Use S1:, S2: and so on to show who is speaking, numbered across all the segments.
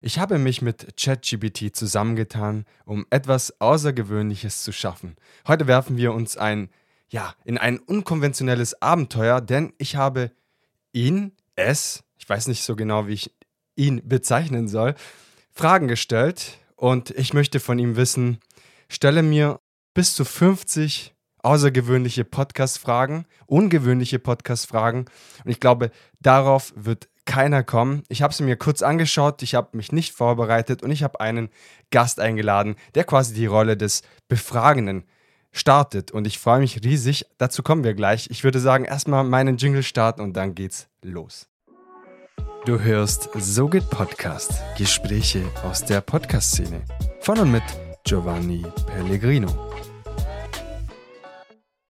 S1: Ich habe mich mit ChatGPT zusammengetan, um etwas Außergewöhnliches zu schaffen. Heute werfen wir uns ein, ja, in ein unkonventionelles Abenteuer, denn ich habe ihn, es, ich weiß nicht so genau, wie ich ihn bezeichnen soll, Fragen gestellt und ich möchte von ihm wissen, stelle mir bis zu 50 außergewöhnliche Podcast-Fragen, ungewöhnliche Podcast-Fragen und ich glaube, darauf wird keiner kommen. Ich habe sie mir kurz angeschaut, ich habe mich nicht vorbereitet und ich habe einen Gast eingeladen, der quasi die Rolle des Befragenden startet. Und ich freue mich riesig. Dazu kommen wir gleich. Ich würde sagen, erstmal meinen Jingle starten und dann geht's los. Du hörst So geht Podcast. Gespräche aus der Podcast-Szene. Von und mit Giovanni Pellegrino.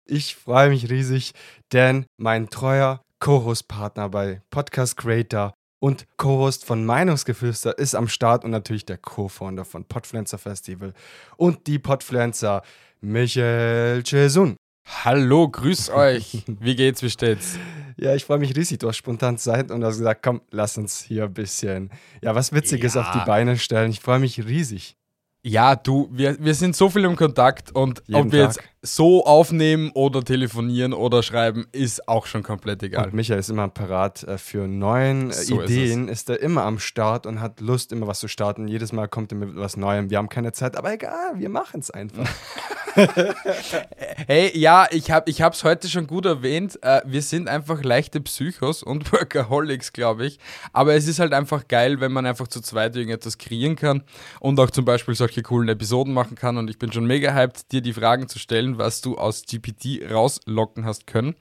S1: Ich freue mich riesig, denn mein treuer Co-Host-Partner bei Podcast Creator und Co-Host von Meinungsgeflüster ist am Start und natürlich der Co-Founder von Podfluencer Festival und die Podfluencer Michael Chesun.
S2: Hallo, grüß euch. Wie geht's, wie steht's?
S1: Ja, ich freue mich riesig. Du hast spontan Zeit und hast gesagt, komm, lass uns hier ein bisschen, ja, was Witziges ja. auf die Beine stellen. Ich freue mich riesig.
S2: Ja, du, wir, wir sind so viel im Kontakt und Jeden ob wir Tag. jetzt so aufnehmen oder telefonieren oder schreiben, ist auch schon komplett egal.
S1: Und Michael ist immer parat äh, für neuen äh, so Ideen, ist, ist, er immer am Start und hat Lust, immer was zu starten. Jedes Mal kommt er mit was Neuem. Wir haben keine Zeit, aber egal, wir machen es einfach.
S2: hey, ja, ich habe es heute schon gut erwähnt. Äh, wir sind einfach leichte Psychos und Workaholics, glaube ich. Aber es ist halt einfach geil, wenn man einfach zu zweit irgendetwas kreieren kann und auch zum Beispiel solche coolen Episoden machen kann. Und ich bin schon mega hyped, dir die Fragen zu stellen, was du aus GPT rauslocken hast können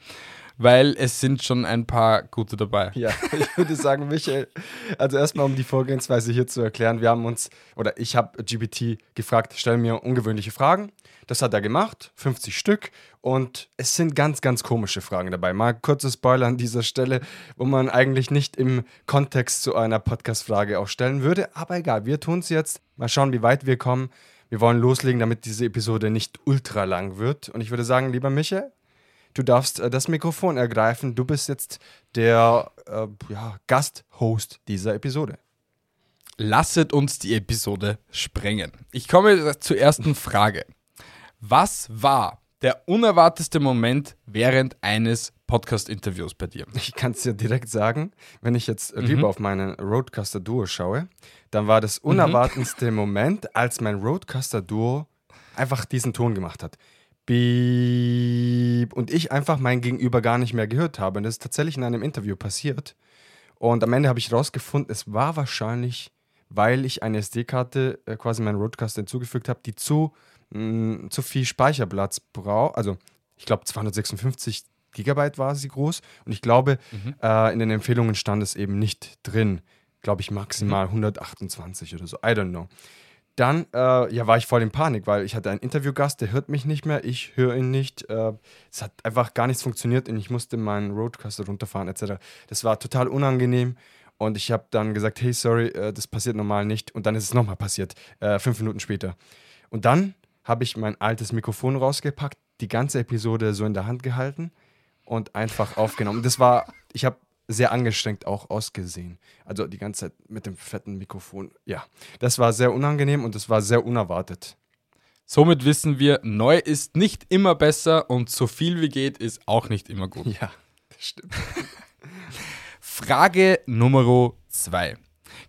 S2: weil es sind schon ein paar gute dabei.
S1: Ja, ich würde sagen, Michael, also erstmal um die Vorgehensweise hier zu erklären, wir haben uns, oder ich habe GPT gefragt, stell mir ungewöhnliche Fragen. Das hat er gemacht, 50 Stück. Und es sind ganz, ganz komische Fragen dabei. Mal kurzes Spoiler an dieser Stelle, wo man eigentlich nicht im Kontext zu einer Podcast-Frage auch stellen würde. Aber egal, wir tun es jetzt. Mal schauen, wie weit wir kommen. Wir wollen loslegen, damit diese Episode nicht ultra lang wird. Und ich würde sagen, lieber Michael, du darfst äh, das Mikrofon ergreifen. Du bist jetzt der äh, ja, Gasthost dieser Episode.
S2: Lasset uns die Episode sprengen. Ich komme zur ersten Frage. Was war der unerwartetste Moment während eines Podcast-Interviews bei dir?
S1: Ich kann es dir direkt sagen, wenn ich jetzt mhm. lieber auf meinen Roadcaster Duo schaue, dann war das unerwartetste mhm. Moment, als mein Roadcaster Duo einfach diesen Ton gemacht hat. Beep. Und ich einfach mein Gegenüber gar nicht mehr gehört habe. Und das ist tatsächlich in einem Interview passiert. Und am Ende habe ich rausgefunden, es war wahrscheinlich, weil ich eine SD-Karte äh, quasi meinen Roadcaster hinzugefügt habe, die zu mh, zu viel Speicherplatz braucht. Also ich glaube 256 Gigabyte war sie groß und ich glaube, mhm. äh, in den Empfehlungen stand es eben nicht drin. Glaube ich maximal mhm. 128 oder so. I don't know. Dann äh, ja, war ich voll in Panik, weil ich hatte einen Interviewgast, der hört mich nicht mehr, ich höre ihn nicht. Äh, es hat einfach gar nichts funktioniert und ich musste meinen Roadcaster runterfahren etc. Das war total unangenehm und ich habe dann gesagt, hey, sorry, äh, das passiert normal nicht. Und dann ist es nochmal passiert, äh, fünf Minuten später. Und dann habe ich mein altes Mikrofon rausgepackt, die ganze Episode so in der Hand gehalten und einfach aufgenommen. Das war, ich habe sehr angestrengt auch ausgesehen. Also die ganze Zeit mit dem fetten Mikrofon. Ja, das war sehr unangenehm und das war sehr unerwartet.
S2: Somit wissen wir, neu ist nicht immer besser und so viel wie geht ist auch nicht immer gut.
S1: Ja, das stimmt.
S2: Frage Nummer zwei.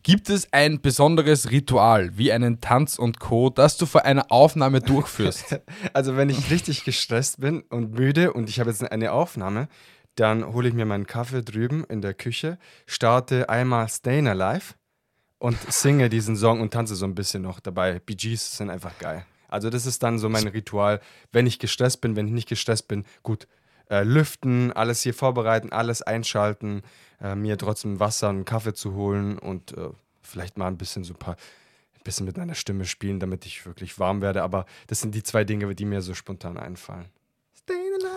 S2: Gibt es ein besonderes Ritual, wie einen Tanz und Co., das du vor einer Aufnahme durchführst?
S1: also wenn ich richtig gestresst bin und müde und ich habe jetzt eine Aufnahme, dann hole ich mir meinen Kaffee drüben in der Küche, starte einmal Stayin' Alive und singe diesen Song und tanze so ein bisschen noch dabei. Gees sind einfach geil. Also das ist dann so mein Ritual, wenn ich gestresst bin, wenn ich nicht gestresst bin, gut, äh, lüften, alles hier vorbereiten, alles einschalten, äh, mir trotzdem Wasser und Kaffee zu holen und äh, vielleicht mal ein bisschen so ein paar ein bisschen mit meiner Stimme spielen, damit ich wirklich warm werde. Aber das sind die zwei Dinge, die mir so spontan einfallen.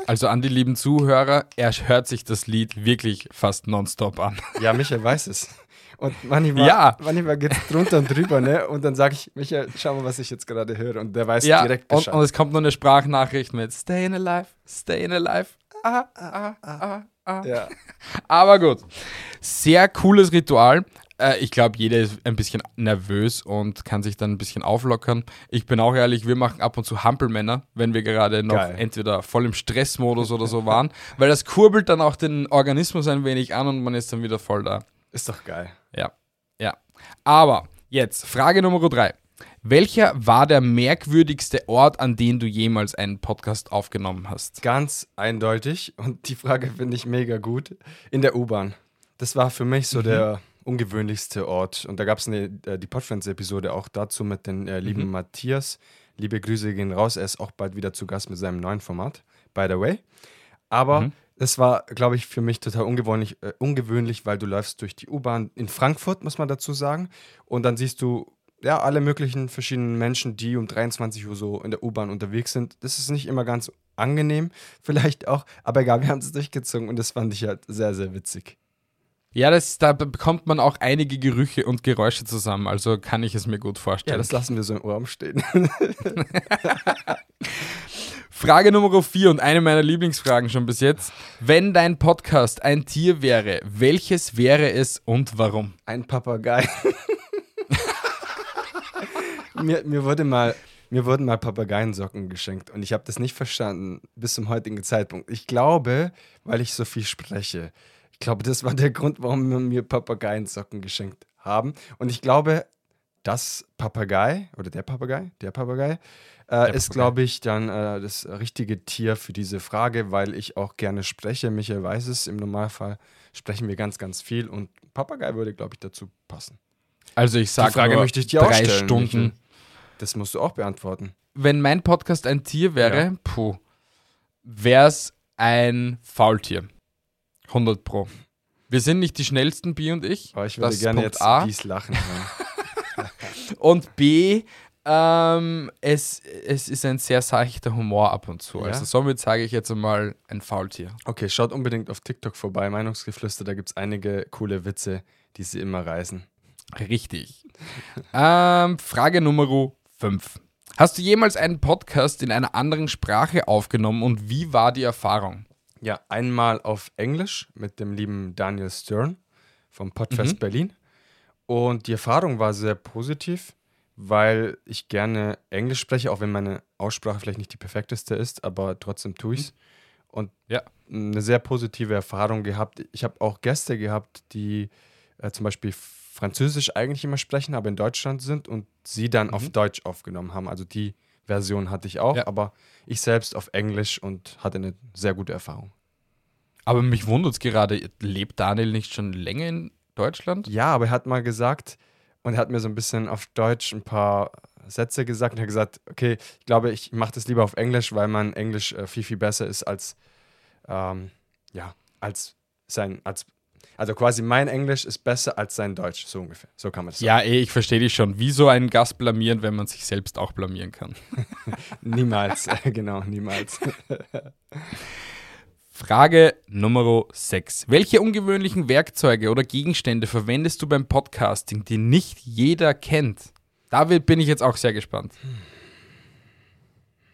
S2: Also an die lieben Zuhörer, er hört sich das Lied wirklich fast nonstop an.
S1: Ja, Michael weiß es. Und manchmal, ja. manchmal geht es drunter und drüber, ne? Und dann sage ich, Michael, schau mal, was ich jetzt gerade höre. Und der weiß ja, direkt
S2: Bescheid. Und, und es kommt noch eine Sprachnachricht mit Staying alive, staying alive. Ah, ah, ah, ah. Ja. Aber gut. Sehr cooles Ritual. Äh, ich glaube, jeder ist ein bisschen nervös und kann sich dann ein bisschen auflockern. Ich bin auch ehrlich, wir machen ab und zu Hampelmänner, wenn wir gerade noch
S1: Geil.
S2: entweder voll im Stressmodus oder so waren, weil das kurbelt dann auch den Organismus ein wenig an und man ist dann wieder voll da.
S1: Ist doch geil.
S2: Ja, ja. Aber jetzt, Frage Nummer drei. Welcher war der merkwürdigste Ort, an dem du jemals einen Podcast aufgenommen hast?
S1: Ganz eindeutig. Und die Frage finde ich mega gut. In der U-Bahn. Das war für mich so der ungewöhnlichste Ort. Und da gab es äh, die Podfriends-Episode auch dazu mit den äh, lieben Matthias. Liebe Grüße gehen raus. Er ist auch bald wieder zu Gast mit seinem neuen Format, by the way. Aber es war, glaube ich, für mich total ungewöhnlich, äh, ungewöhnlich, weil du läufst durch die U-Bahn in Frankfurt, muss man dazu sagen. Und dann siehst du ja alle möglichen verschiedenen Menschen, die um 23 Uhr so in der U-Bahn unterwegs sind. Das ist nicht immer ganz angenehm, vielleicht auch. Aber egal, wir haben es durchgezogen und das fand ich halt sehr, sehr witzig.
S2: Ja, das, da bekommt man auch einige Gerüche und Geräusche zusammen, also kann ich es mir gut
S1: Ja,
S2: vorstellen.
S1: das lassen wir so im Raum stehen.
S2: Frage Nummer vier und eine meiner Lieblingsfragen schon bis jetzt. Wenn dein Podcast ein Tier wäre, welches wäre es und warum?
S1: Ein Papagei. mir, mir, wurde mal, mir wurden mal Papageiensocken geschenkt und ich habe das nicht verstanden bis zum heutigen Zeitpunkt. Ich glaube, weil ich so viel spreche. Ich glaube, das war der Grund, warum wir mir Papageiensocken geschenkt haben. Und ich glaube, das Papagei oder der Papagei, der Papagei, äh, ist,
S2: Papagei.
S1: glaube ich, dann äh, das richtige Tier für diese Frage, weil ich auch gerne spreche. Michael weiß es, im Normalfall sprechen wir ganz, ganz viel und Papagei würde, glaube ich, dazu passen.
S2: Also ich sage
S1: Frage möchte ich dir
S2: drei
S1: stellen,
S2: Stunden.
S1: Michael. Das musst du auch beantworten.
S2: Wenn mein Podcast ein Tier wäre,
S1: Ja.
S2: puh, wäre es ein Faultier. 100 pro. Wir sind nicht die schnellsten, B und ich.
S1: Aber ich würde
S2: Das
S1: gerne jetzt
S2: A.
S1: dies lachen.
S2: Und B, ähm, es, es ist ein sehr seichter Humor ab und zu.
S1: Ja?
S2: Also somit sage ich jetzt einmal ein Faultier.
S1: Okay, schaut unbedingt auf TikTok vorbei, Meinungsgeflüster, da gibt es einige coole Witze, die sie immer reißen.
S2: Richtig. ähm, Frage Nummer 5. Hast du jemals einen Podcast in einer anderen Sprache aufgenommen und wie war die Erfahrung?
S1: Ja, einmal auf Englisch mit dem lieben Daniel Stern vom Podfest
S2: Mhm.
S1: Berlin. Und die Erfahrung war sehr positiv, weil ich gerne Englisch spreche, auch wenn meine Aussprache vielleicht nicht die perfekteste ist, aber trotzdem tue ich es. Und
S2: Ja.
S1: eine sehr positive Erfahrung gehabt. Ich habe auch Gäste gehabt, die äh, zum Beispiel Französisch eigentlich immer sprechen, aber in Deutschland sind und sie dann auf Deutsch aufgenommen haben. Also die Version hatte ich auch,
S2: Ja.
S1: aber ich selbst auf Englisch und hatte eine sehr gute Erfahrung.
S2: Aber mich wundert es gerade, lebt Daniel nicht schon länger in Deutschland?
S1: Ja, aber er hat mal gesagt und er hat mir so ein bisschen auf Deutsch ein paar Sätze gesagt und er hat gesagt, okay, ich glaube, ich mache das lieber auf Englisch, weil mein Englisch äh, viel, viel besser ist als, ähm, ja, als sein, als, also quasi mein Englisch ist besser als sein Deutsch, so ungefähr. So kann man das sagen.
S2: Ja, eh, ich verstehe dich schon. Wieso einen Gast blamieren, wenn man sich selbst auch blamieren kann?
S1: Niemals, genau, niemals.
S2: Frage Nummer 6. Welche ungewöhnlichen Werkzeuge oder Gegenstände verwendest du beim Podcasting, die nicht jeder kennt? Da bin ich jetzt auch sehr gespannt.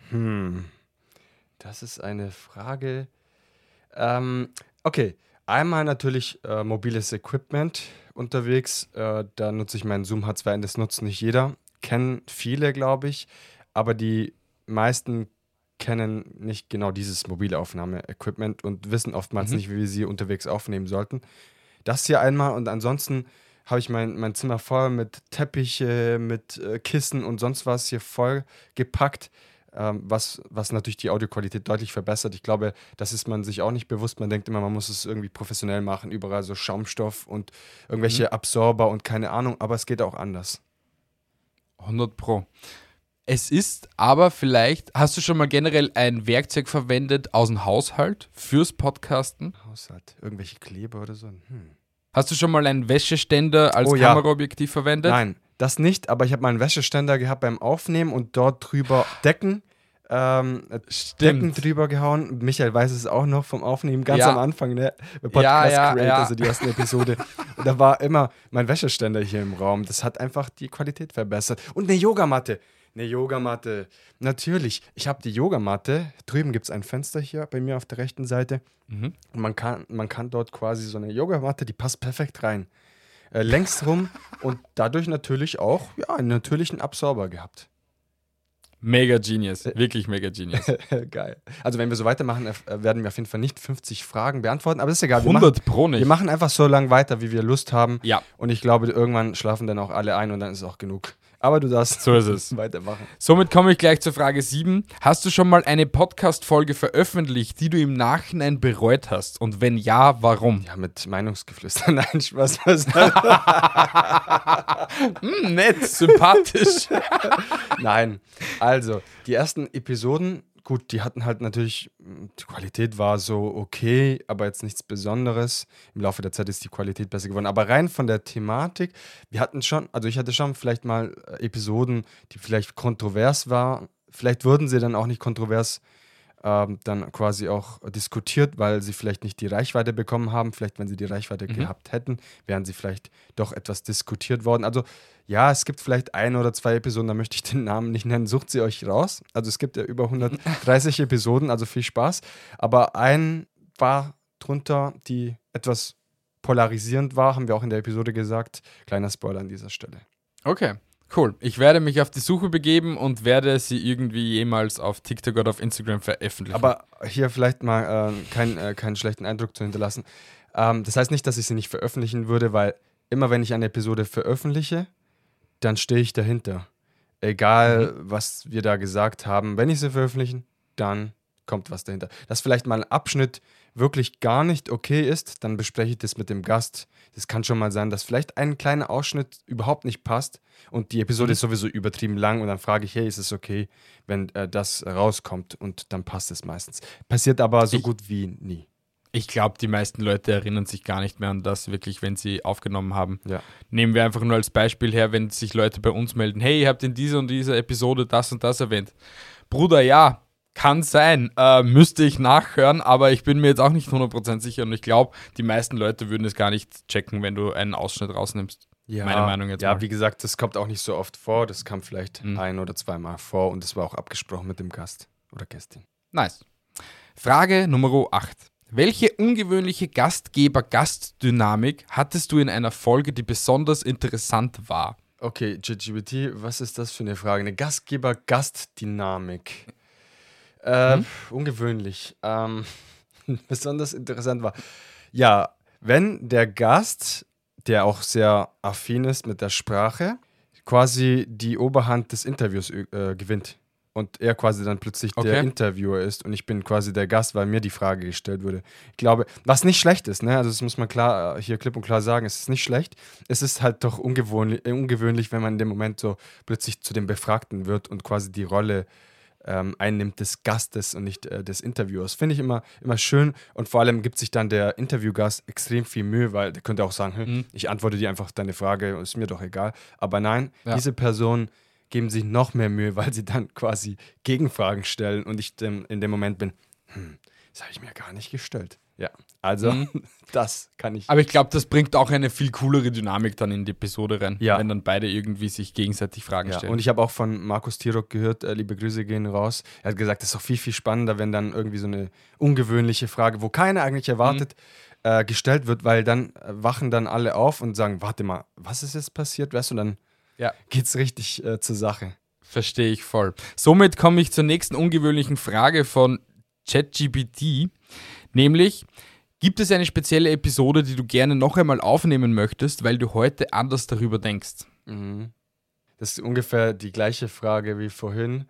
S1: Hm. Das ist eine Frage. Ähm, okay, einmal natürlich äh, mobiles Equipment unterwegs. Äh, da nutze ich meinen Zoom H2N, das nutzt nicht jeder. Kennen viele, glaube ich, aber die meisten kennen nicht genau dieses mobile Aufnahme-Equipment und wissen oftmals
S2: Mhm.
S1: nicht, wie wir sie unterwegs aufnehmen sollten. Das hier einmal und ansonsten habe ich mein, mein Zimmer voll mit Teppiche, mit äh, Kissen und sonst was hier voll gepackt, ähm, was, was natürlich die Audioqualität deutlich verbessert. Ich glaube, das ist man sich auch nicht bewusst. Man denkt immer, man muss es irgendwie professionell machen, überall so Schaumstoff und irgendwelche Absorber und keine Ahnung, aber es geht auch anders.
S2: 100 Pro. Es ist aber vielleicht, hast du schon mal generell ein Werkzeug verwendet aus dem Haushalt fürs Podcasten?
S1: Haushalt, irgendwelche Kleber oder so. Hm.
S2: Hast du schon mal einen Wäscheständer als
S1: Oh ja.
S2: Kameraobjektiv verwendet?
S1: Nein, das nicht, aber ich habe mal einen Wäscheständer gehabt beim Aufnehmen und dort drüber Decken. Ähm, Decken drüber gehauen. Michael weiß es auch noch vom Aufnehmen, ganz
S2: Ja.
S1: am Anfang, ne? Podcast
S2: Ja, ja,
S1: Creator,
S2: ja.
S1: also die ersten Episode. Und da war immer mein Wäscheständer hier im Raum. Das hat einfach die Qualität verbessert. Und eine Yogamatte. Eine Yogamatte. Natürlich. Ich habe die Yogamatte. Drüben gibt es ein Fenster hier bei mir auf der rechten Seite.
S2: Mhm.
S1: Und man kann, man kann dort quasi so eine Yogamatte, die passt perfekt rein. Äh, längs rum und dadurch natürlich auch ja, einen natürlichen Absorber gehabt.
S2: Mega Genius, wirklich mega Genius.
S1: Geil. Also wenn wir so weitermachen, äh, werden wir auf jeden Fall nicht 50 Fragen beantworten, aber ist egal. Wir
S2: 100
S1: machen,
S2: pro nicht.
S1: wir machen einfach so lange weiter, wie wir Lust haben.
S2: Ja.
S1: Und ich glaube, irgendwann schlafen dann auch alle ein und dann ist auch genug. Aber du darfst
S2: So ist es.
S1: weitermachen.
S2: Somit komme ich gleich zur Frage 7. Hast du schon mal eine Podcast-Folge veröffentlicht, die du im Nachhinein bereut hast? Und wenn ja, warum?
S1: Ja, mit Meinungsgeflüster. Nein, Spaß. Was?
S2: Hm, nett, sympathisch.
S1: Nein. Also, die ersten Episoden, gut, die hatten halt natürlich, mh, die Qualität war so okay, aber jetzt nichts Besonderes. Im Laufe der Zeit ist die Qualität besser geworden. Aber rein von der Thematik, wir hatten schon, also ich hatte schon vielleicht mal äh, Episoden, die vielleicht kontrovers waren. Vielleicht wurden sie dann auch nicht kontrovers ähm, dann quasi auch diskutiert, weil sie vielleicht nicht die Reichweite bekommen haben. Vielleicht, wenn sie die Reichweite gehabt hätten, wären sie vielleicht doch etwas diskutiert worden. Also ja, es gibt vielleicht ein oder zwei Episoden, da möchte ich den Namen nicht nennen, sucht sie euch raus. Also es gibt ja über 130 Episoden, also viel Spaß. Aber ein war drunter, die etwas polarisierend war, haben wir auch in der Episode gesagt. Kleiner Spoiler an dieser Stelle.
S2: Okay, cool. Ich werde mich auf die Suche begeben und werde sie irgendwie jemals auf TikTok oder auf Instagram veröffentlichen.
S1: Aber hier vielleicht mal äh, kein, äh, keinen schlechten Eindruck zu hinterlassen. Ähm, das heißt nicht, dass ich sie nicht veröffentlichen würde, weil immer wenn ich eine Episode veröffentliche, dann stehe ich dahinter. Egal, was wir da gesagt haben. Wenn ich sie veröffentlichen, dann kommt was dahinter. Dass vielleicht mal ein Abschnitt wirklich gar nicht okay ist, dann bespreche ich das mit dem Gast. Das kann schon mal sein, dass vielleicht ein kleiner Ausschnitt überhaupt nicht passt und die Episode ist sowieso übertrieben lang und dann frage ich, hey, ist es okay, wenn äh, das rauskommt und dann passt es meistens. Passiert aber so
S2: Ich-
S1: gut wie nie.
S2: ich glaube, die meisten Leute erinnern sich gar nicht mehr an das, wirklich, wenn sie aufgenommen haben.
S1: Ja.
S2: Nehmen wir einfach nur als Beispiel her, wenn sich Leute bei uns melden, hey, ihr habt in dieser und dieser Episode das und das erwähnt. Bruder, ja, kann sein, äh, müsste ich nachhören, aber ich bin mir jetzt auch nicht 100% sicher und ich glaube, die meisten Leute würden es gar nicht checken, wenn du einen Ausschnitt rausnimmst. Meine Meinung jetzt
S1: Ja,
S2: mal.
S1: wie gesagt, das kommt auch nicht so oft vor. Das kam vielleicht
S2: Mhm.
S1: ein oder zweimal vor und das war auch abgesprochen mit dem Gast oder Gästin.
S2: Nice. Frage Nummer 8. Welche ungewöhnliche Gastgeber-Gast-Dynamik hattest du in einer Folge, die besonders interessant war?
S1: Okay, GGBT, was ist das für eine Frage? Eine Gastgeber-Gastdynamik. Äh, pf, Ungewöhnlich. Ähm, besonders interessant war. Ja, wenn der Gast, der auch sehr affin ist mit der Sprache, quasi die Oberhand des Interviews äh, gewinnt. Und er quasi dann plötzlich der
S2: Okay.
S1: Interviewer ist und ich bin quasi der Gast, weil mir die Frage gestellt wurde. Ich glaube, was nicht schlecht ist, ne? Also das muss man klar äh, hier klipp und klar sagen, es ist nicht schlecht. Es ist halt doch ungewöhnlich, äh, ungewöhnlich, wenn man in dem Moment so plötzlich zu dem Befragten wird und quasi die Rolle ähm, einnimmt des Gastes und nicht äh, des Interviewers. Finde ich immer, immer schön und vor allem gibt sich dann der Interviewgast extrem viel Mühe, weil der könnte auch sagen, hm,
S2: Mhm.
S1: ich antworte dir einfach deine Frage, ist mir doch egal. Aber nein,
S2: Ja.
S1: diese Person geben sich noch mehr Mühe, weil sie dann quasi Gegenfragen stellen und ich dem, in dem Moment bin, hm, das habe ich mir gar nicht gestellt. Ja, also
S2: Mhm.
S1: das kann ich.
S2: Aber ich glaube, das bringt auch eine viel coolere Dynamik dann in die Episode rein,
S1: Ja.
S2: wenn dann beide irgendwie sich gegenseitig Fragen
S1: Ja,
S2: stellen.
S1: und ich habe auch von Markus Tirok gehört, äh, liebe Grüße gehen raus. Er hat gesagt, das ist doch viel, viel spannender, wenn dann irgendwie so eine ungewöhnliche Frage, wo keiner eigentlich erwartet, äh, gestellt wird, weil dann äh, wachen dann alle auf und sagen, warte mal, was ist jetzt passiert? Weißt du, dann
S2: Ja.
S1: geht's richtig äh, zur Sache.
S2: Verstehe ich voll. Somit komme ich zur nächsten ungewöhnlichen Frage von ChatGPT, nämlich gibt es eine spezielle Episode, die du gerne noch einmal aufnehmen möchtest, weil du heute anders darüber denkst?
S1: Mhm. Das ist ungefähr die gleiche Frage wie vorhin,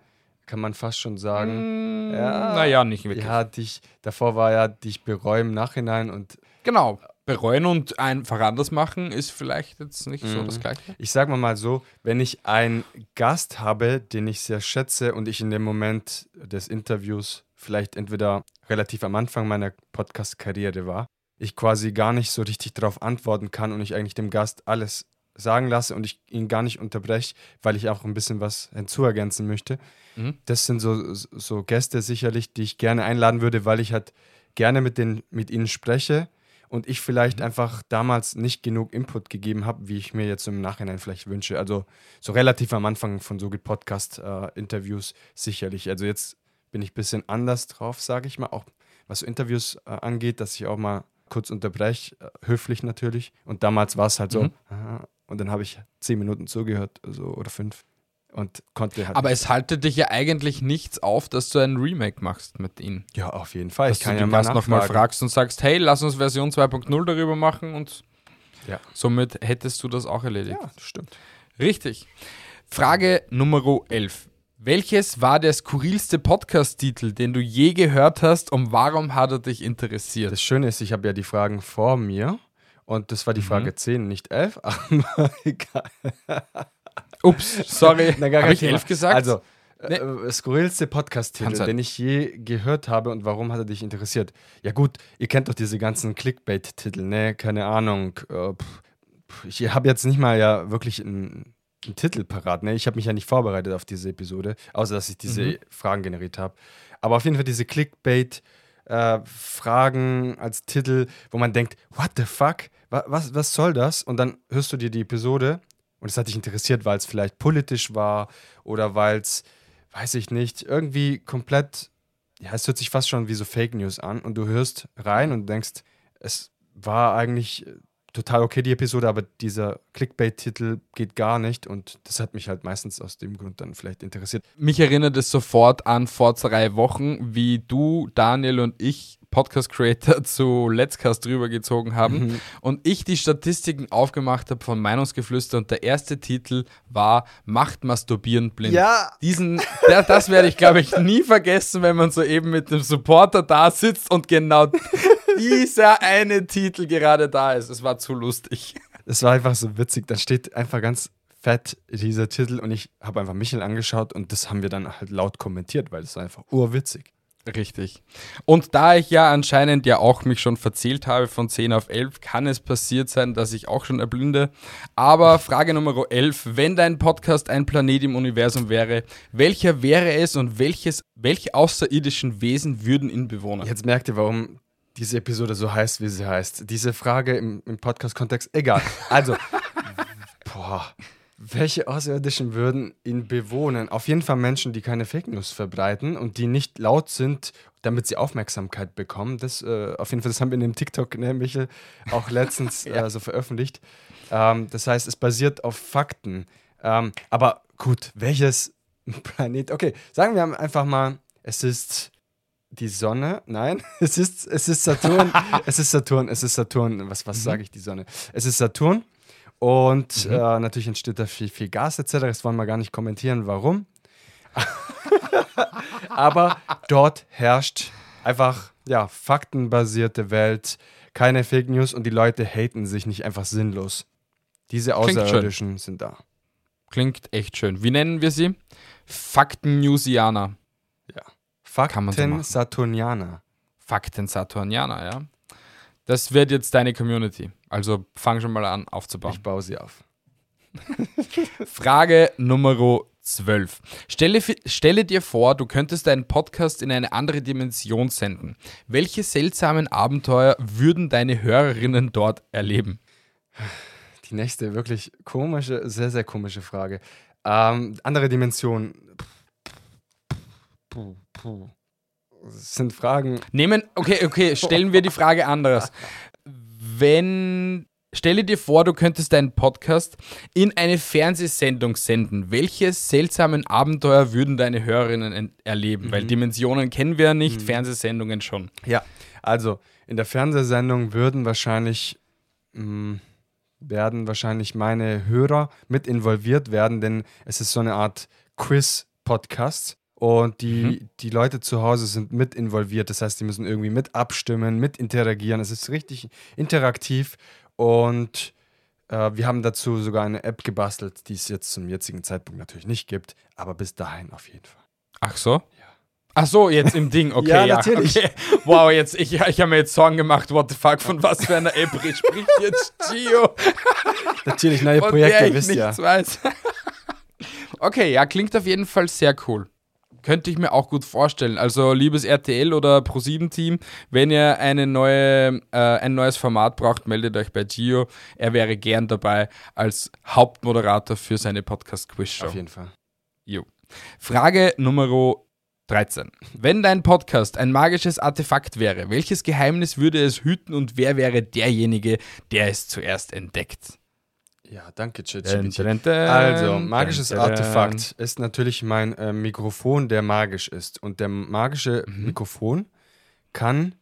S1: kann man fast schon sagen. Ja.
S2: Naja, nicht wirklich.
S1: Ja, dich, davor war ja, dich bereuen im Nachhinein und
S2: Genau. Bereuen und einfach anders machen ist vielleicht jetzt nicht so
S1: Mhm.
S2: das Gleiche.
S1: Ich sage mal mal so, wenn ich einen Gast habe, den ich sehr schätze und ich in dem Moment des Interviews vielleicht entweder relativ am Anfang meiner Podcast-Karriere war, ich quasi gar nicht so richtig darauf antworten kann und ich eigentlich dem Gast alles sagen lasse und ich ihn gar nicht unterbreche, weil ich auch ein bisschen was hinzuergänzen möchte.
S2: Mhm.
S1: Das sind so, so Gäste sicherlich, die ich gerne einladen würde, weil ich halt gerne mit, den, mit ihnen spreche und ich vielleicht einfach damals nicht genug Input gegeben habe, wie ich mir jetzt im Nachhinein vielleicht wünsche. Also so relativ am Anfang von so Podcast-Interviews sicherlich. Also jetzt bin ich ein bisschen anders drauf, sage ich mal, auch was so Interviews äh, angeht, dass ich auch mal kurz unterbreche, äh, höflich natürlich. Und damals war es halt so,
S2: Mhm.
S1: aha, und dann habe ich zehn Minuten zugehört, so oder fünf. Und konnte halt.
S2: Aber es haltet dich ja eigentlich nichts auf, dass du ein Remake machst mit ihnen.
S1: ja, auf jeden Fall.
S2: Dass
S1: ich kann
S2: du
S1: ja mal
S2: nochmal fragst und sagst, hey, lass uns Version 2.0 darüber machen und
S1: Ja.
S2: somit hättest du das auch erledigt.
S1: Ja, stimmt.
S2: Richtig. Frage Nummer 11. Welches war der skurrilste Podcast-Titel, den du je gehört hast und warum hat er dich interessiert?
S1: Das Schöne ist, ich habe ja die Fragen vor mir. Und das war die Frage
S2: Mhm.
S1: 10, nicht 11. Aber egal.
S2: Ups, sorry. Habe ich
S1: Thema.
S2: 11 gesagt?
S1: Also,
S2: Nee.
S1: äh, skurrilste Podcast-Titel,
S2: sein.
S1: den ich je gehört habe und warum hat er dich interessiert? Ja gut, ihr kennt doch diese ganzen Clickbait-Titel, ne? Keine Ahnung. Äh, ich habe jetzt nicht mal ja wirklich einen, einen Titel parat, ne? Ich habe mich ja nicht vorbereitet auf diese Episode, außer dass ich diese
S2: Mhm.
S1: Fragen generiert habe. Aber auf jeden Fall diese Clickbait- äh, als Titel, wo man denkt, what the fuck? Was, was, was soll das? Und dann hörst du dir die Episode und es hat dich interessiert, weil es vielleicht politisch war oder weil es, weiß ich nicht, irgendwie komplett, ja, es hört sich fast schon wie so Fake News an und du hörst rein und denkst, es war eigentlich äh, total okay, die Episode, aber dieser Clickbait-Titel geht gar nicht und das hat mich halt meistens aus dem Grund dann vielleicht interessiert.
S2: Mich erinnert es sofort an vor drei Wochen, wie du, Daniel und ich Podcast-Creator zu Let's Cast rübergezogen haben
S1: Mhm.
S2: und ich die Statistiken aufgemacht habe von Meinungsgeflüster und der erste Titel war Macht Masturbieren blind.
S1: Ja,
S2: Diesen, der, das werde ich, glaube ich, nie vergessen, wenn man so eben mit dem Supporter da sitzt und genau dieser eine Titel gerade da ist. Es war zu lustig.
S1: Es war einfach so witzig. Da steht einfach ganz fett dieser Titel und ich habe einfach Michel angeschaut und das haben wir dann halt laut kommentiert, weil es war einfach urwitzig.
S2: Richtig. Und da ich ja anscheinend ja auch mich schon verzählt habe von 10 auf 11, kann es passiert sein, dass ich auch schon erblinde. Aber Frage Nummer 11, wenn dein Podcast ein Planet im Universum wäre, welcher wäre es und welches, welche außerirdischen Wesen würden ihn bewohnen?
S1: Jetzt merkt ihr, warum diese Episode so heißt, wie sie heißt. Diese Frage im, im Podcast-Kontext, egal. Also, boah, welche Außerirdischen würden ihn bewohnen? Auf jeden Fall Menschen, die keine Fake News verbreiten und die nicht laut sind, damit sie Aufmerksamkeit bekommen. Das, äh, auf jeden Fall, das haben wir in dem TikTok, ne, Michel, auch letztens äh, so veröffentlicht. Ähm, das heißt, es basiert auf Fakten. Ähm, aber gut, welches Planet? Okay, sagen wir einfach mal, es ist die Sonne. Nein, es ist, es ist Saturn. es ist Saturn, es ist Saturn. Was, was sage ich, die Sonne? Es ist Saturn. Und äh, natürlich entsteht da viel, viel Gas etc. Das wollen wir gar nicht kommentieren, warum. Aber dort herrscht einfach ja, faktenbasierte Welt, keine Fake News und die Leute haten sich nicht einfach sinnlos. Diese. Außerirdischen sind da.
S2: Klingt echt schön. Wie nennen wir sie? Fakten-Newsianer. Man so
S1: Fakten
S2: machen.
S1: Saturnianer.
S2: Ja. Das wird jetzt deine Community. Also fang schon mal an aufzubauen.
S1: Ich baue sie auf.
S2: Frage Nummer 12. Stelle, stelle dir vor, du könntest deinen Podcast in eine andere Dimension senden. Welche seltsamen Abenteuer würden deine Hörerinnen dort erleben?
S1: Die nächste wirklich komische, sehr, sehr komische Frage. Ähm, andere Dimension. Puh, puh. Das sind Fragen.
S2: Nehmen, okay, okay, stellen wir die Frage anderes. Wenn, stelle dir vor, du könntest deinen Podcast in eine Fernsehsendung senden. Welche seltsamen Abenteuer würden deine Hörerinnen en- erleben? Weil Dimensionen kennen wir ja nicht, Fernsehsendungen schon.
S1: Ja, also in der Fernsehsendung würden wahrscheinlich mh, werden wahrscheinlich meine Hörer mit involviert werden, denn es ist so eine Art Quiz-Podcast. Und die, die Leute zu Hause sind mit involviert. Das heißt, die müssen irgendwie mit abstimmen, mit interagieren. Es ist richtig interaktiv. Und äh, wir haben dazu sogar eine App gebastelt, die es jetzt zum jetzigen Zeitpunkt natürlich nicht gibt. Aber bis dahin auf jeden Fall.
S2: Ach so? Ach so, jetzt im Ding, okay.
S1: Ja,
S2: ja,
S1: natürlich.
S2: Okay. Wow, jetzt, ich, ich habe mir jetzt Sorgen gemacht, what the fuck, von was für einer App spricht jetzt Gio?
S1: Natürlich neue
S2: von
S1: Projekte,
S2: der ich
S1: wisst ihr.
S2: nichts weiß. okay, ja, klingt auf jeden Fall sehr cool. Könnte ich mir auch gut vorstellen. Also, liebes RTL oder Pro7-Team, wenn ihr eine neue, äh, ein neues Format braucht, meldet euch bei Gio. Er wäre gern dabei als Hauptmoderator für seine Podcast-Quiz-Show.
S1: Auf jeden Fall.
S2: Jo. Frage Nummer 13. Wenn dein Podcast ein magisches Artefakt wäre, welches Geheimnis würde es hüten und wer wäre derjenige, der es zuerst entdeckt?
S1: Ja, danke, ChatGPT. Also, magisches
S2: dun, dun.
S1: Artefakt ist natürlich mein äh, Mikrofon, der magisch ist. Und der magische
S2: Mhm.
S1: Mikrofon kann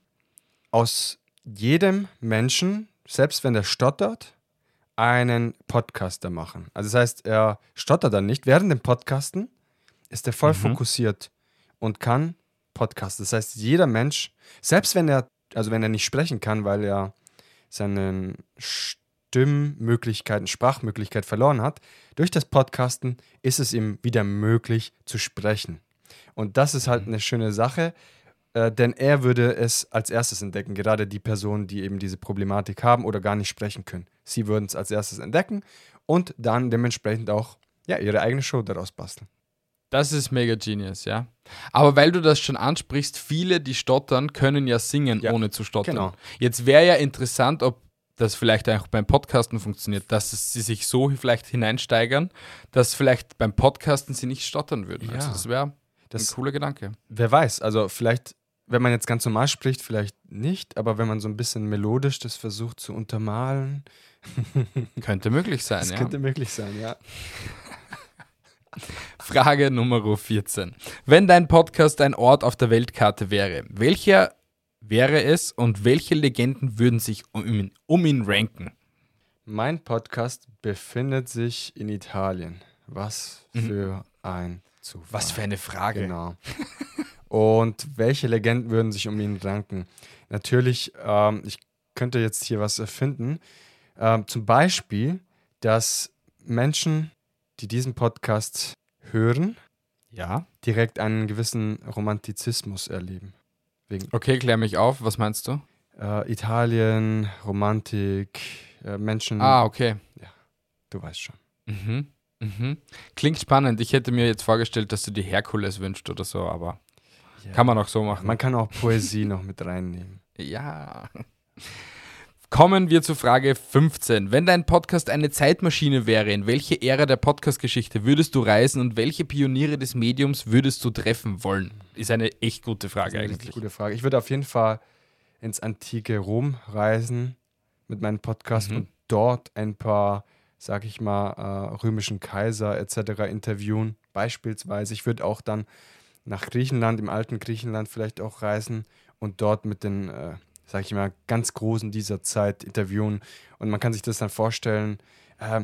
S1: aus jedem Menschen, selbst wenn er stottert, einen Podcaster machen. Also das heißt, er stottert dann nicht. Während dem Podcasten ist er voll
S2: Mhm.
S1: fokussiert und kann podcasten. Das heißt, jeder Mensch, selbst wenn er, also wenn er nicht sprechen kann, weil er seine Stimmmöglichkeiten, Sprachmöglichkeit verloren hat, durch das Podcasten ist es ihm wieder möglich zu sprechen. Und das ist halt eine schöne Sache, äh, denn er würde es als erstes entdecken, gerade die Personen, die eben diese Problematik haben oder gar nicht sprechen können. Sie würden es als erstes entdecken und dann dementsprechend auch ja, ihre eigene Show daraus basteln.
S2: Das ist mega genius, ja. Aber weil du das schon ansprichst, viele, die stottern, können ja singen,
S1: Ja,
S2: ohne zu stottern.
S1: genau.
S2: Jetzt wäre ja interessant, ob das vielleicht auch beim Podcasten funktioniert, dass es, sie sich so vielleicht hineinsteigern, dass vielleicht beim Podcasten sie nicht stottern würden.
S1: Ja.
S2: Also das wäre ein
S1: Das,
S2: cooler Gedanke.
S1: wer weiß, also vielleicht, wenn man jetzt ganz normal spricht, vielleicht nicht, aber wenn man so ein bisschen melodisch das versucht zu untermalen,
S2: Könnte möglich sein,
S1: das
S2: ja.
S1: könnte möglich sein, ja.
S2: Frage Nummer 14. Wenn dein Podcast ein Ort auf der Weltkarte wäre, welcher wäre es und welche Legenden würden sich um ihn, um ihn ranken?
S1: Mein Podcast befindet sich in Italien. Was für ein Zufall.
S2: Mhm. Was für eine Frage.
S1: Genau. Und welche Legenden würden sich um ihn ranken? Natürlich, ähm, ich könnte jetzt hier was erfinden. Ähm, zum Beispiel, dass Menschen, die diesen Podcast hören,
S2: Ja.
S1: direkt einen gewissen Romantizismus erleben. Wegen
S2: Okay, klär mich auf. Was meinst du?
S1: äh, Italien, Romantik, äh, Menschen,
S2: Ah, okay.
S1: du weißt schon.
S2: Mhm. Mhm. Klingt spannend. Ich hätte mir jetzt vorgestellt, dass du dir Herkules wünscht oder so, aber kann man auch so machen.
S1: Man kann auch Poesie noch mit reinnehmen.
S2: Ja. Kommen wir zu Frage 15. Wenn dein Podcast eine Zeitmaschine wäre, in welche Ära der Podcast-Geschichte würdest du reisen und welche Pioniere des Mediums würdest du treffen wollen? Ist eine echt gute Frage
S1: ist eine
S2: eigentlich.
S1: gute Frage. Ich würde auf jeden Fall ins antike Rom reisen mit meinem Podcast
S2: Mhm.
S1: und dort ein paar, sag ich mal, äh, römischen Kaiser etc. interviewen. Beispielsweise, ich würde auch dann nach Griechenland, im alten Griechenland vielleicht auch reisen und dort mit den, äh, sag ich mal, ganz Großen dieser Zeit interviewen. Und man kann sich das dann vorstellen, äh,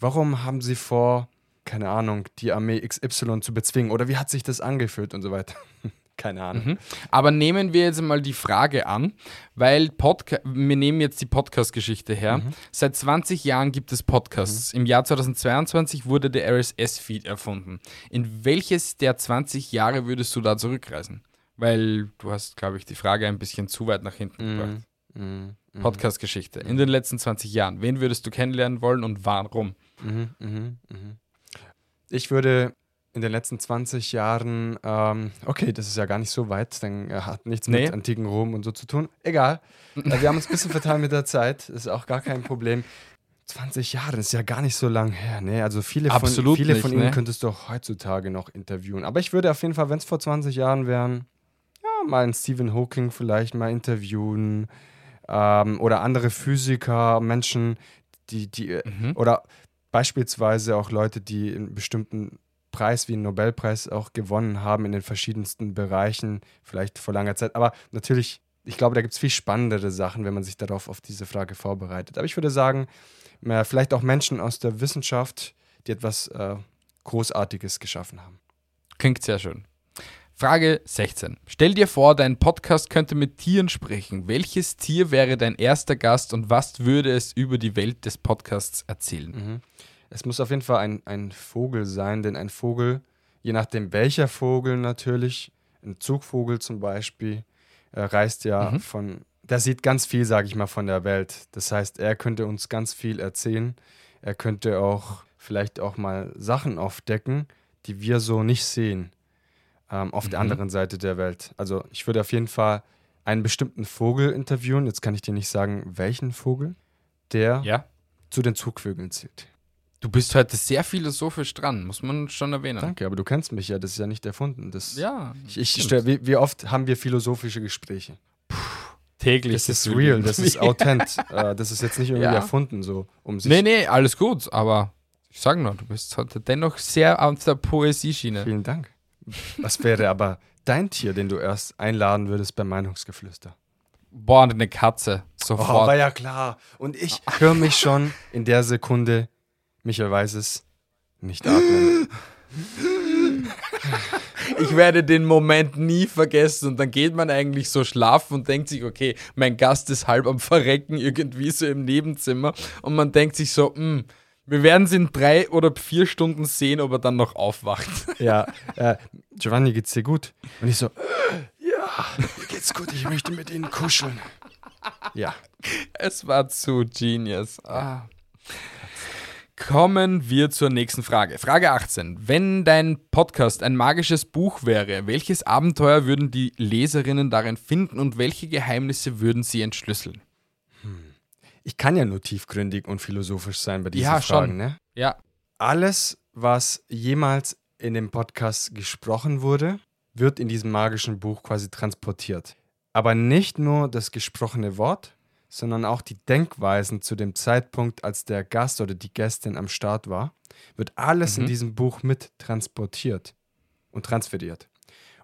S1: warum haben sie vor, keine Ahnung, die Armee XY zu bezwingen oder wie hat sich das angefühlt und so weiter. keine Ahnung.
S2: Mhm. Aber nehmen wir jetzt mal die Frage an, weil Podca wir nehmen jetzt die Podcast-Geschichte her. Seit 20 Jahren gibt es Podcasts. Im Jahr 2022 wurde der RSS-Feed erfunden. In welches der 20 Jahre würdest du da zurückreisen? Weil du hast, glaube ich, die Frage ein bisschen zu weit nach hinten gebracht.
S1: Mhm, mhm,
S2: Podcast-Geschichte. In den letzten 20 Jahren. Wen würdest du kennenlernen wollen und warum?
S1: mhm, mhm, mhm. Ich würde in den letzten 20 Jahren, ähm, okay, das ist ja gar nicht so weit, dann äh, hat nichts
S2: Nee.
S1: mit antiken Rom und so zu tun. Egal. Äh, wir haben uns ein bisschen verteilt mit der Zeit, ist auch gar kein Problem. 20 Jahre ist ja gar nicht so lang her, ne? Also viele von, viele
S2: nicht,
S1: von ihnen
S2: ne?
S1: könntest du auch heutzutage noch interviewen. Aber ich würde auf jeden Fall, wenn es vor 20 Jahren wären, mal einen Stephen Hawking vielleicht mal interviewen ähm, oder andere Physiker, Menschen, die, die äh,
S2: Mhm.
S1: oder beispielsweise auch Leute, die einen bestimmten Preis wie einen Nobelpreis auch gewonnen haben in den verschiedensten Bereichen, vielleicht vor langer Zeit. Aber natürlich, ich glaube, da gibt es viel spannendere Sachen, wenn man sich darauf auf diese Frage vorbereitet. Aber ich würde sagen, vielleicht auch Menschen aus der Wissenschaft, die etwas äh, Großartiges geschaffen haben.
S2: Klingt sehr schön. Frage 16. Stell dir vor, dein Podcast könnte mit Tieren sprechen. Welches Tier wäre dein erster Gast und was würde es über die Welt des Podcasts erzählen?
S1: Mhm. Es muss auf jeden Fall ein, ein Vogel sein, denn ein Vogel, je nachdem welcher Vogel natürlich, ein Zugvogel zum Beispiel, äh, reist ja
S2: Mhm.
S1: von, der sieht ganz viel, sage ich mal, von der Welt. Das heißt, er könnte uns ganz viel erzählen. Er könnte auch vielleicht auch mal Sachen aufdecken, die wir so nicht sehen ähm, auf der
S2: Mhm.
S1: anderen Seite der Welt. Also ich würde auf jeden Fall einen bestimmten Vogel interviewen. Jetzt kann ich dir nicht sagen, welchen Vogel, der
S2: Ja?
S1: zu den Zugvögeln zählt.
S2: Du bist heute sehr philosophisch dran, muss man schon erwähnen.
S1: Danke, aber du kennst mich ja, das ist ja nicht erfunden. Das,
S2: Ja,
S1: ich, ich stell, wie, wie oft haben wir philosophische Gespräche?
S2: täglich.
S1: Das ist real, das ist authent. äh, das ist jetzt nicht irgendwie
S2: Ja.
S1: erfunden, so um sich.
S2: Nee, nee, alles gut, aber ich sag nur, du bist heute dennoch sehr auf der Poesieschiene.
S1: Vielen Dank. Was wäre aber dein Tier, den du erst einladen würdest beim Meinungsgeflüster?
S2: Boah, eine Katze.
S1: Oh,
S2: Sofort.
S1: war ja klar. Und ich höre mich schon in der Sekunde, Michael weiß es, nicht atmen.
S2: Ich werde den Moment nie vergessen und dann geht man eigentlich so schlafen und denkt sich, okay, mein Gast ist halb am Verrecken irgendwie so im Nebenzimmer und man denkt sich so, hm, wir werden es in drei oder vier Stunden sehen, ob er dann noch aufwacht.
S1: Ja, äh, Giovanni, geht's dir gut? Und ich so, ja, mir geht's gut, ich möchte mit Ihnen kuscheln. Ja,
S2: Es war zu genius. Ah. Kommen wir zur nächsten Frage. Frage 18. Wenn dein Podcast ein magisches Buch wäre, welches Abenteuer würden die Leserinnen darin finden und welche Geheimnisse würden sie entschlüsseln?
S1: Ich kann ja nur tiefgründig und philosophisch sein bei diesen
S2: Ja,
S1: Fragen,
S2: schon.
S1: ne?
S2: Ja.
S1: Alles, was jemals in dem Podcast gesprochen wurde, wird in diesem magischen Buch quasi transportiert. Aber nicht nur das gesprochene Wort, sondern auch die Denkweisen zu dem Zeitpunkt, als der Gast oder die Gästin am Start war, wird alles in
S2: Mhm.
S1: diesem Buch mit transportiert und transferiert.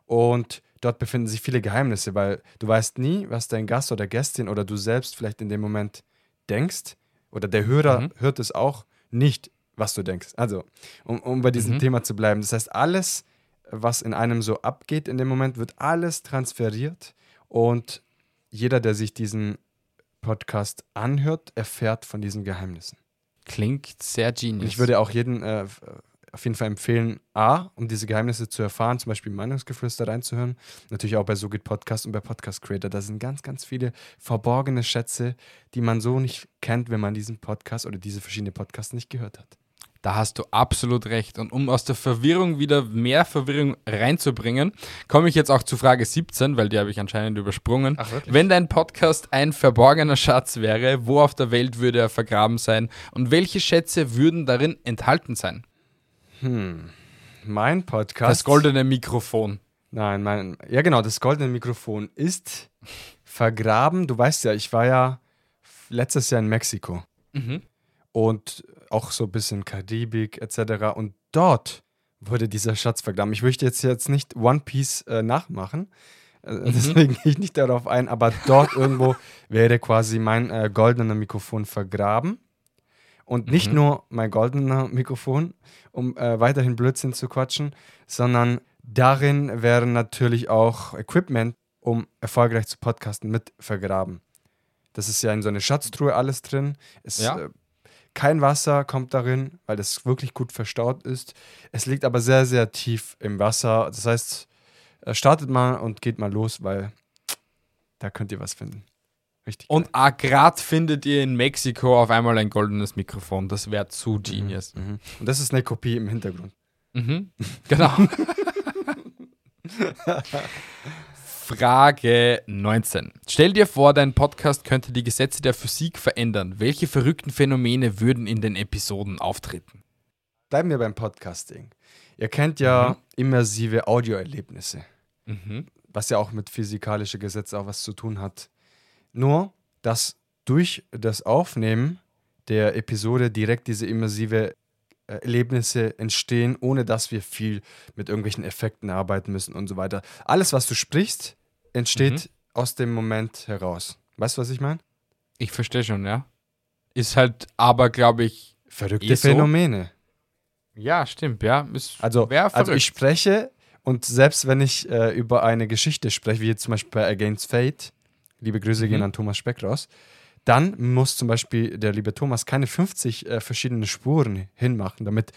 S1: Und dort befinden sich viele Geheimnisse, weil du weißt nie, was dein Gast oder Gästin oder du selbst vielleicht in dem Moment denkst. Oder der Hörer
S2: Mhm.
S1: hört es auch nicht, was du denkst. Also, um, um bei diesem
S2: Mhm.
S1: Thema zu bleiben. Das heißt, alles, was in einem so abgeht in dem Moment, wird alles transferiert. Und jeder, der sich diesen Podcast anhört, erfährt von diesen Geheimnissen.
S2: Klingt sehr genius.
S1: ich würde auch jeden äh, auf jeden Fall empfehlen, A, um diese Geheimnisse zu erfahren, zum Beispiel Meinungsgeflüster reinzuhören. Natürlich auch bei So geht Podcast und bei Podcast Creator. Da sind ganz, ganz viele verborgene Schätze, die man so nicht kennt, wenn man diesen Podcast oder diese verschiedenen Podcasts nicht gehört hat.
S2: Da hast du absolut recht. Und um aus der Verwirrung wieder mehr Verwirrung reinzubringen, komme ich jetzt auch zu Frage 17, weil die habe ich anscheinend übersprungen.
S1: Ach?
S2: Wenn dein Podcast ein verborgener Schatz wäre, wo auf der Welt würde er vergraben sein und welche Schätze würden darin enthalten sein?
S1: Hm. Mein Podcast.
S2: Das goldene Mikrofon.
S1: Nein, mein. Ja, genau, das goldene Mikrofon ist vergraben. Du weißt ja, ich war ja letztes Jahr in Mexiko.
S2: Mhm.
S1: und auch so ein bisschen Karibik etc. Und dort wurde dieser Schatz vergraben. Ich möchte jetzt, jetzt nicht One Piece äh, nachmachen, äh, deswegen gehe ich nicht darauf ein, aber dort irgendwo wäre quasi mein äh, goldener Mikrofon vergraben. Und nicht
S2: Mhm.
S1: nur mein goldener Mikrofon, um äh, weiterhin Blödsinn zu quatschen, sondern darin wäre natürlich auch Equipment, um erfolgreich zu podcasten, mit vergraben. Das ist ja in so eine Schatztruhe alles drin. Es,
S2: Ja.
S1: äh, kein Wasser kommt darin, weil das wirklich gut verstaut ist. Es liegt aber sehr, sehr tief im Wasser. Das heißt, äh, startet mal und geht mal los, weil da könnt ihr was finden. Richtig.
S2: Und ah, grad findet ihr in Mexiko auf einmal ein goldenes Mikrofon. Das wäre zu
S1: geil.
S2: genius.
S1: Mhm. Und das ist eine Kopie im Hintergrund.
S2: Mhm. Genau. Frage 19. Stell dir vor, dein Podcast könnte die Gesetze der Physik verändern. Welche verrückten Phänomene würden in den Episoden auftreten?
S1: Bleiben wir beim Podcasting. Ihr kennt ja immersive Audioerlebnisse.
S2: Mhm.
S1: was ja auch mit physikalischen Gesetzen auch was zu tun hat. Nur, dass durch das Aufnehmen der Episode direkt diese immersive äh, Erlebnisse entstehen, ohne dass wir viel mit irgendwelchen Effekten arbeiten müssen und so weiter. Alles, was du sprichst, entsteht aus dem Moment heraus. Weißt du, was ich meine?
S2: Ich verstehe schon, ja. Ist halt aber, glaube ich.
S1: Verrückte
S2: Eh so?
S1: Phänomene.
S2: Ja, stimmt, ja. Ist,
S1: Also, also ich spreche und selbst wenn ich äh, über eine Geschichte spreche, wie jetzt zum Beispiel bei Against Fate, liebe Grüße
S2: Mhm.
S1: gehen an Thomas Speck raus, dann muss zum Beispiel der liebe Thomas keine 50 äh, verschiedene Spuren hinmachen, damit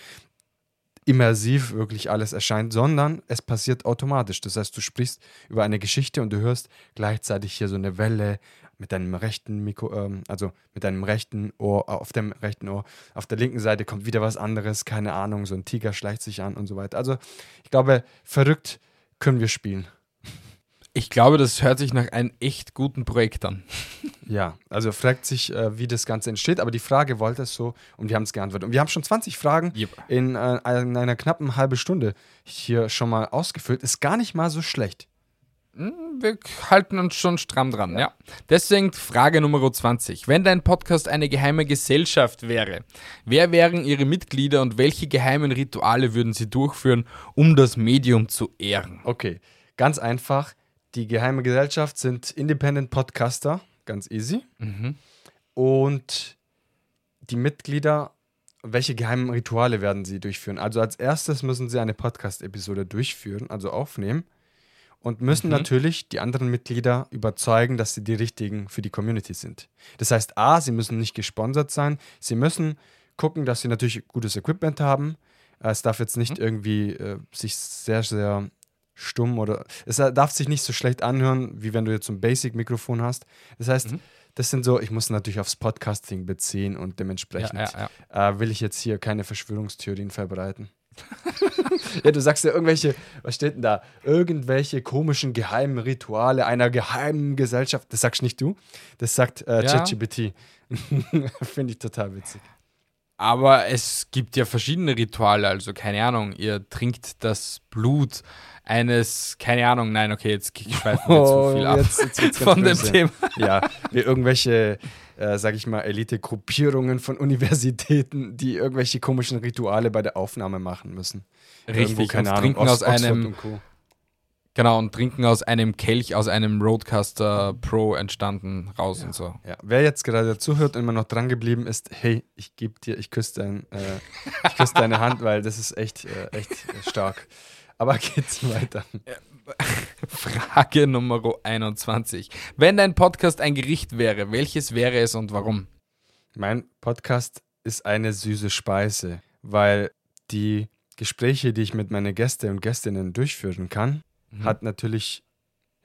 S1: immersiv wirklich alles erscheint, sondern es passiert automatisch. Das heißt, du sprichst über eine Geschichte und du hörst gleichzeitig hier so eine Welle mit deinem rechten Mikro, ähm, also mit deinem rechten Ohr, äh, auf dem rechten Ohr. Auf der linken Seite kommt wieder was anderes, keine Ahnung, so ein Tiger schleicht sich an und so weiter. Also ich glaube, verrückt können wir spielen.
S2: Ich glaube, das hört sich nach einem echt guten Projekt an.
S1: Ja, also fragt sich, äh, wie das Ganze entsteht, aber die Frage wollte es so und wir haben es geantwortet. Und wir haben schon 20 Fragen
S2: Yep.
S1: in, äh, in einer knappen halben Stunde hier schon mal ausgefüllt. Ist gar nicht mal so schlecht.
S2: Wir halten uns schon stramm dran, ja. Deswegen Frage Nummer 20. Wenn dein Podcast eine geheime Gesellschaft wäre, wer wären ihre Mitglieder und welche geheimen Rituale würden sie durchführen, um das Medium zu ehren?
S1: Okay, ganz einfach. Die geheime Gesellschaft sind Independent Podcaster, ganz easy. Und die Mitglieder, welche geheimen Rituale werden sie durchführen? Also als erstes müssen sie eine Podcast-Episode durchführen, also aufnehmen. Und müssen natürlich die anderen Mitglieder überzeugen, dass sie die richtigen für die Community sind. Das heißt, A, sie müssen nicht gesponsert sein. Sie müssen gucken, dass sie natürlich gutes Equipment haben. Äh, Es darf jetzt nicht irgendwie äh, sich sehr, sehr stumm oder es darf sich nicht so schlecht anhören, wie wenn du jetzt so ein Basic-Mikrofon hast. Das heißt, das sind so, ich muss natürlich aufs Podcasting beziehen und dementsprechend
S2: Ja, ja,
S1: Äh, will ich jetzt hier keine Verschwörungstheorien verbreiten. ja, du sagst ja irgendwelche, was steht denn da? Irgendwelche komischen geheimen Rituale einer geheimen Gesellschaft. Das sagst nicht du, das sagt äh. ChatGPT. Finde ich total witzig.
S2: Aber es gibt ja verschiedene Rituale, also keine Ahnung, ihr trinkt das Blut eines, keine Ahnung, nein, okay, jetzt schweifen wir zu viel ab
S1: Oh, jetzt- jetzt ganz
S2: von dem. Thema.
S1: Ja, wie irgendwelche, äh, sag ich mal, Elite-Gruppierungen von Universitäten, die irgendwelche komischen Rituale bei der Aufnahme machen müssen.
S2: Richtig, und
S1: keine Ahnung,
S2: trinken
S1: Ox-
S2: aus
S1: Oxford
S2: einem. Genau, und trinken aus einem Kelch, aus einem Roadcaster Pro entstanden raus und so.
S1: Ja, wer jetzt gerade zuhört und immer noch dran geblieben ist, hey, ich gebe dir, ich küsse dein, äh, ich küsse deine Hand, weil das ist echt, äh, echt stark. Aber geht's weiter.
S2: Frage Nummer 21. Wenn dein Podcast ein Gericht wäre, welches wäre es und warum?
S1: Mein Podcast ist eine süße Speise, weil die Gespräche, die ich mit meinen Gästen und Gästinnen durchführen kann, hat natürlich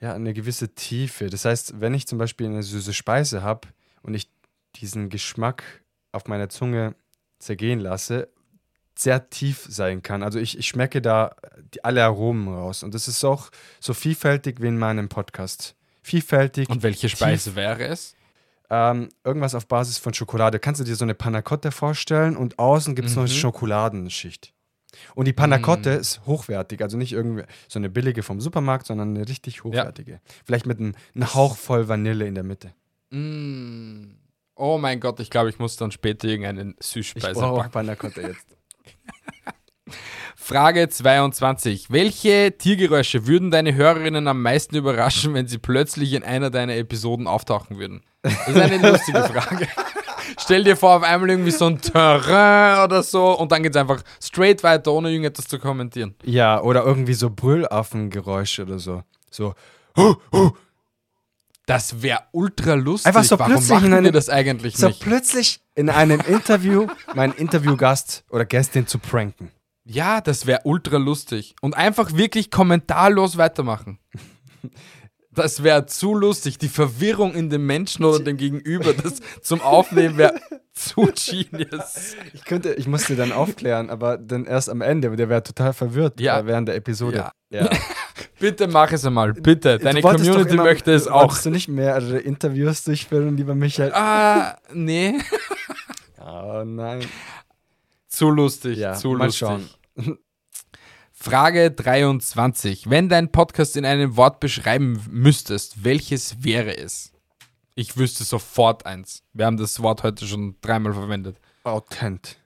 S1: ja, eine gewisse Tiefe. Das heißt, wenn ich zum Beispiel eine süße Speise habe und ich diesen Geschmack auf meiner Zunge zergehen lasse, sehr tief sein kann. Also ich, ich schmecke da die, alle Aromen raus. Und das ist auch so vielfältig wie in meinem Podcast. Vielfältig.
S2: Und welche Speise wäre es?
S1: Ähm, irgendwas auf Basis von Schokolade. Kannst du dir so eine Panna Cotta vorstellen und außen gibt es noch eine Schokoladenschicht. Und die Panna Cotta ist hochwertig, also nicht irgendwie so eine billige vom Supermarkt, sondern eine richtig hochwertige. Vielleicht mit einem, einem Hauch voll Vanille in der Mitte.
S2: Mm. Oh mein Gott, ich glaube, ich muss dann später irgendeine
S1: Ich
S2: Süßspeise
S1: brauche
S2: backen.
S1: Panna Cotta jetzt.
S2: Frage 22. Welche Tiergeräusche würden deine Hörerinnen am meisten überraschen, wenn sie plötzlich in einer deiner Episoden auftauchen würden? Das ist eine lustige Frage. Stell dir vor, auf einmal irgendwie so ein Terrain oder so und dann geht es einfach straight weiter, ohne irgendetwas zu kommentieren.
S1: Ja, oder irgendwie so Brüllaffengeräusche oder so. So,
S2: Das wäre ultra lustig.
S1: Einfach so
S2: Warum
S1: plötzlich
S2: machen
S1: in
S2: wir
S1: einem-
S2: das eigentlich
S1: so
S2: nicht?
S1: plötzlich in einem Interview meinen Interviewgast oder Gästin zu pranken.
S2: Ja, das wäre ultra lustig. Und einfach wirklich kommentarlos weitermachen. Das wäre zu lustig. Die Verwirrung in dem Menschen oder dem Gegenüber, das zum Aufnehmen wäre zu genius.
S1: Ich könnte, ich musste dann aufklären, aber dann erst am Ende, der wäre total verwirrt
S2: Ja.
S1: äh, während der Episode.
S2: Ja.
S1: ja.
S2: Bitte mach es einmal. Bitte. Deine Community
S1: immer-
S2: möchte es auch.
S1: Wolltest du nicht mehrere Interviews durchführen, lieber Michael?
S2: Ah, nee.
S1: Oh nein.
S2: Zu lustig.
S1: Ja,
S2: zu
S1: mal
S2: lustig.
S1: schauen.
S2: Frage 23. Wenn dein Podcast in einem Wort beschreiben müsstest, welches wäre es? Ich wüsste sofort eins. Wir haben das Wort heute schon dreimal verwendet.
S1: Authent.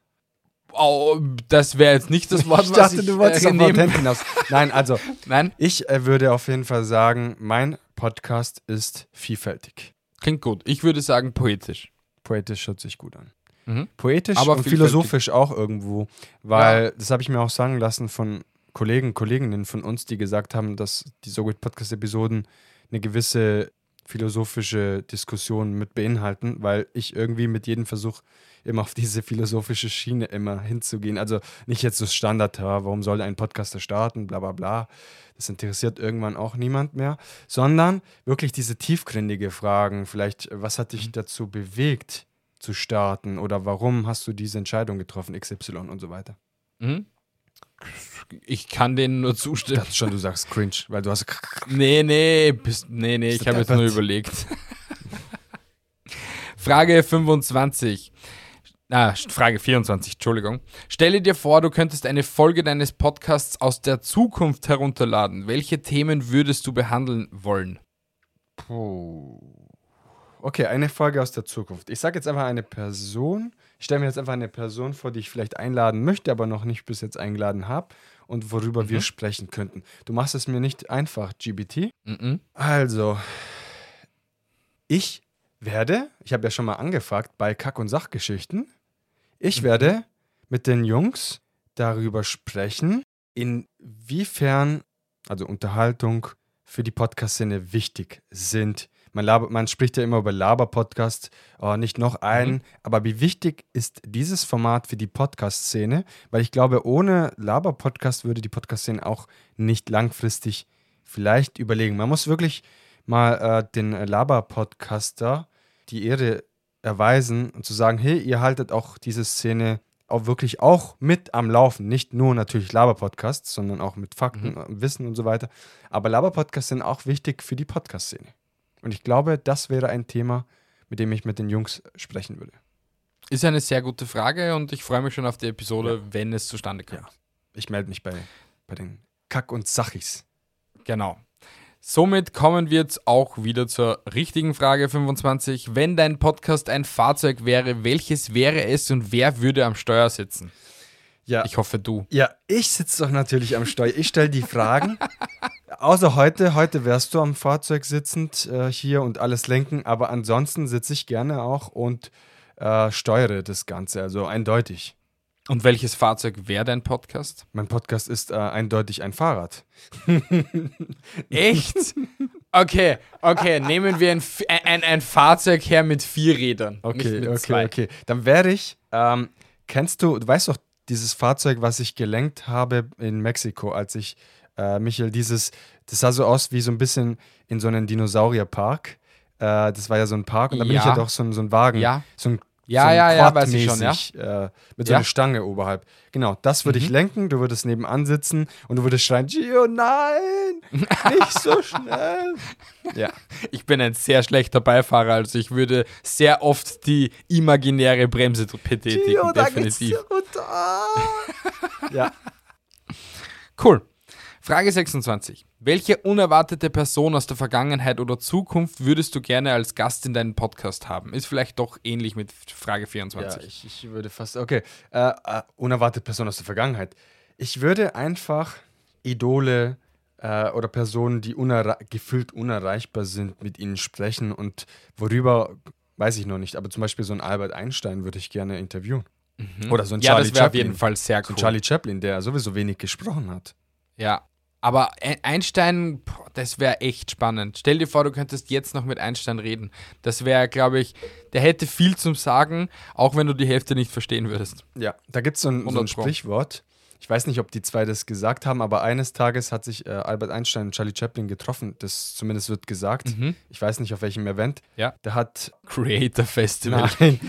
S2: Oh, das wäre jetzt nicht das Wort,
S1: Ich
S2: was
S1: dachte,
S2: ich
S1: du wolltest
S2: äh, nehmen-
S1: hinaus. Nein, also,
S2: Nein,
S1: ich äh, würde auf jeden Fall sagen, mein Podcast ist vielfältig.
S2: klingt gut. Ich würde sagen poetisch.
S1: Poetisch hört sich gut an.
S2: Mhm.
S1: Poetisch
S2: Aber
S1: und philosophisch auch irgendwo, weil das habe ich mir auch sagen lassen von Kollegen, Kolleginnen von uns, die gesagt haben, dass die So Good Podcast-Episoden eine gewisse philosophische Diskussion mit beinhalten, weil ich irgendwie mit jedem Versuch immer auf diese philosophische Schiene immer hinzugehen. Also nicht jetzt so Standard, warum soll ein Podcaster starten, bla bla bla. Das interessiert irgendwann auch niemand mehr, sondern wirklich diese tiefgründige Fragen. Vielleicht, was hat dich dazu bewegt, zu starten oder warum hast du diese Entscheidung getroffen, XY und so weiter.
S2: Mhm. Ich kann denen nur zustimmen.
S1: Das schon, du sagst cringe, weil du hast.
S2: Nee, nee, bist, nee, nee, ich habe jetzt nur überlegt. Frage 25. Ah, Frage 24, Entschuldigung. Stelle dir vor, du könntest eine Folge deines Podcasts aus der Zukunft herunterladen. Welche Themen würdest du behandeln wollen?
S1: Puh. Okay, eine Folge aus der Zukunft. Ich sage jetzt einfach eine Person. Ich stelle mir jetzt einfach eine Person vor, die ich vielleicht einladen möchte, aber noch nicht bis jetzt eingeladen habe und worüber mhm. wir sprechen könnten. Du machst es mir nicht einfach, GBT. Mhm. Also, ich werde, ich habe ja schon mal angefragt bei Kack- und Sachgeschichten, ich mhm. werde mit den Jungs darüber sprechen, inwiefern, also Unterhaltung für die Podcast-Szene wichtig sind, man, laber, man spricht ja immer über Laber-Podcast, oh, nicht noch einen, mhm. aber wie wichtig ist dieses Format für die Podcast-Szene? Weil ich glaube, ohne Laber-Podcast würde die Podcast-Szene auch nicht langfristig vielleicht überlegen. Man muss wirklich mal äh, den Laber-Podcaster die Ehre erweisen und zu sagen, hey, ihr haltet auch diese Szene auch wirklich auch mit am Laufen. Nicht nur natürlich Laber-Podcasts, sondern auch mit Fakten, mhm. Wissen und so weiter. Aber Laber-Podcasts sind auch wichtig für die Podcast-Szene. Und ich glaube, das wäre ein Thema, mit dem ich mit den Jungs sprechen würde.
S2: Ist eine sehr gute Frage und ich freue mich schon auf die Episode, ja. wenn es zustande kommt. Ja.
S1: Ich melde mich bei, bei den Kack- und Sachis.
S2: Genau. Somit kommen wir jetzt auch wieder zur richtigen Frage 25. Wenn dein Podcast ein Fahrzeug wäre, welches wäre es und wer würde am Steuer sitzen?
S1: Ja.
S2: Ich hoffe du.
S1: Ja, ich sitze doch natürlich am Steuer. Ich stelle die Fragen. Außer heute, heute wärst du am Fahrzeug sitzend äh, hier und alles lenken, aber ansonsten sitze ich gerne auch und äh, steuere das Ganze, also eindeutig.
S2: Und welches Fahrzeug wäre dein Podcast?
S1: Mein Podcast ist äh, eindeutig ein Fahrrad.
S2: Echt? Okay, okay, nehmen wir ein, ein, ein Fahrzeug her mit vier Rädern.
S1: Okay, okay, zwei. okay. Dann wäre ich, ähm, kennst du, du weißt doch, dieses Fahrzeug, was ich gelenkt habe in Mexiko, als ich äh, Michael, dieses, das sah so aus wie so ein bisschen in so einem Dinosaurierpark. Äh, das war ja so ein Park und da bin ja. ich ja doch so, so ein Wagen,
S2: ja.
S1: so ein
S2: ja,
S1: so
S2: ja, ja, weiß ich schon, ja.
S1: Äh, mit so einer Stange oberhalb. Genau, das würde mhm. ich lenken, du würdest nebenan sitzen und du würdest schreien, Gio, nein, nicht so schnell.
S2: ja. Ich bin ein sehr schlechter Beifahrer, also ich würde sehr oft die imaginäre Bremse betätigen, Gio, definitiv. ja. Cool. Frage 26. Welche unerwartete Person aus der Vergangenheit oder Zukunft würdest du gerne als Gast in deinen Podcast haben? Ist vielleicht doch ähnlich mit Frage 24.
S1: Ja, ich, ich würde fast. Okay. Äh, äh, unerwartete Person aus der Vergangenheit. Ich würde einfach Idole äh, oder Personen, die unerre gefühlt unerreichbar sind, mit ihnen sprechen und worüber, weiß ich noch nicht, aber zum Beispiel so ein Albert Einstein würde ich gerne interviewen.
S2: Mhm. Oder so ein Charlie ja, das wäre auf jeden Fall sehr cool.
S1: So ein Charlie Chaplin, der sowieso wenig gesprochen hat.
S2: Ja, aber Einstein, das wäre echt spannend. Stell dir vor, du könntest jetzt noch mit Einstein reden. Das wäre, glaube ich, der hätte viel zum Sagen, auch wenn du die Hälfte nicht verstehen würdest.
S1: Ja, da gibt so es so ein Sprichwort. Ich weiß nicht, ob die zwei das gesagt haben, aber eines Tages hat sich äh, Albert Einstein und Charlie Chaplin getroffen. Das zumindest wird gesagt. Mhm. Ich weiß nicht, auf welchem Event.
S2: Ja.
S1: Da hat.
S2: Creator Festival.
S1: Nein.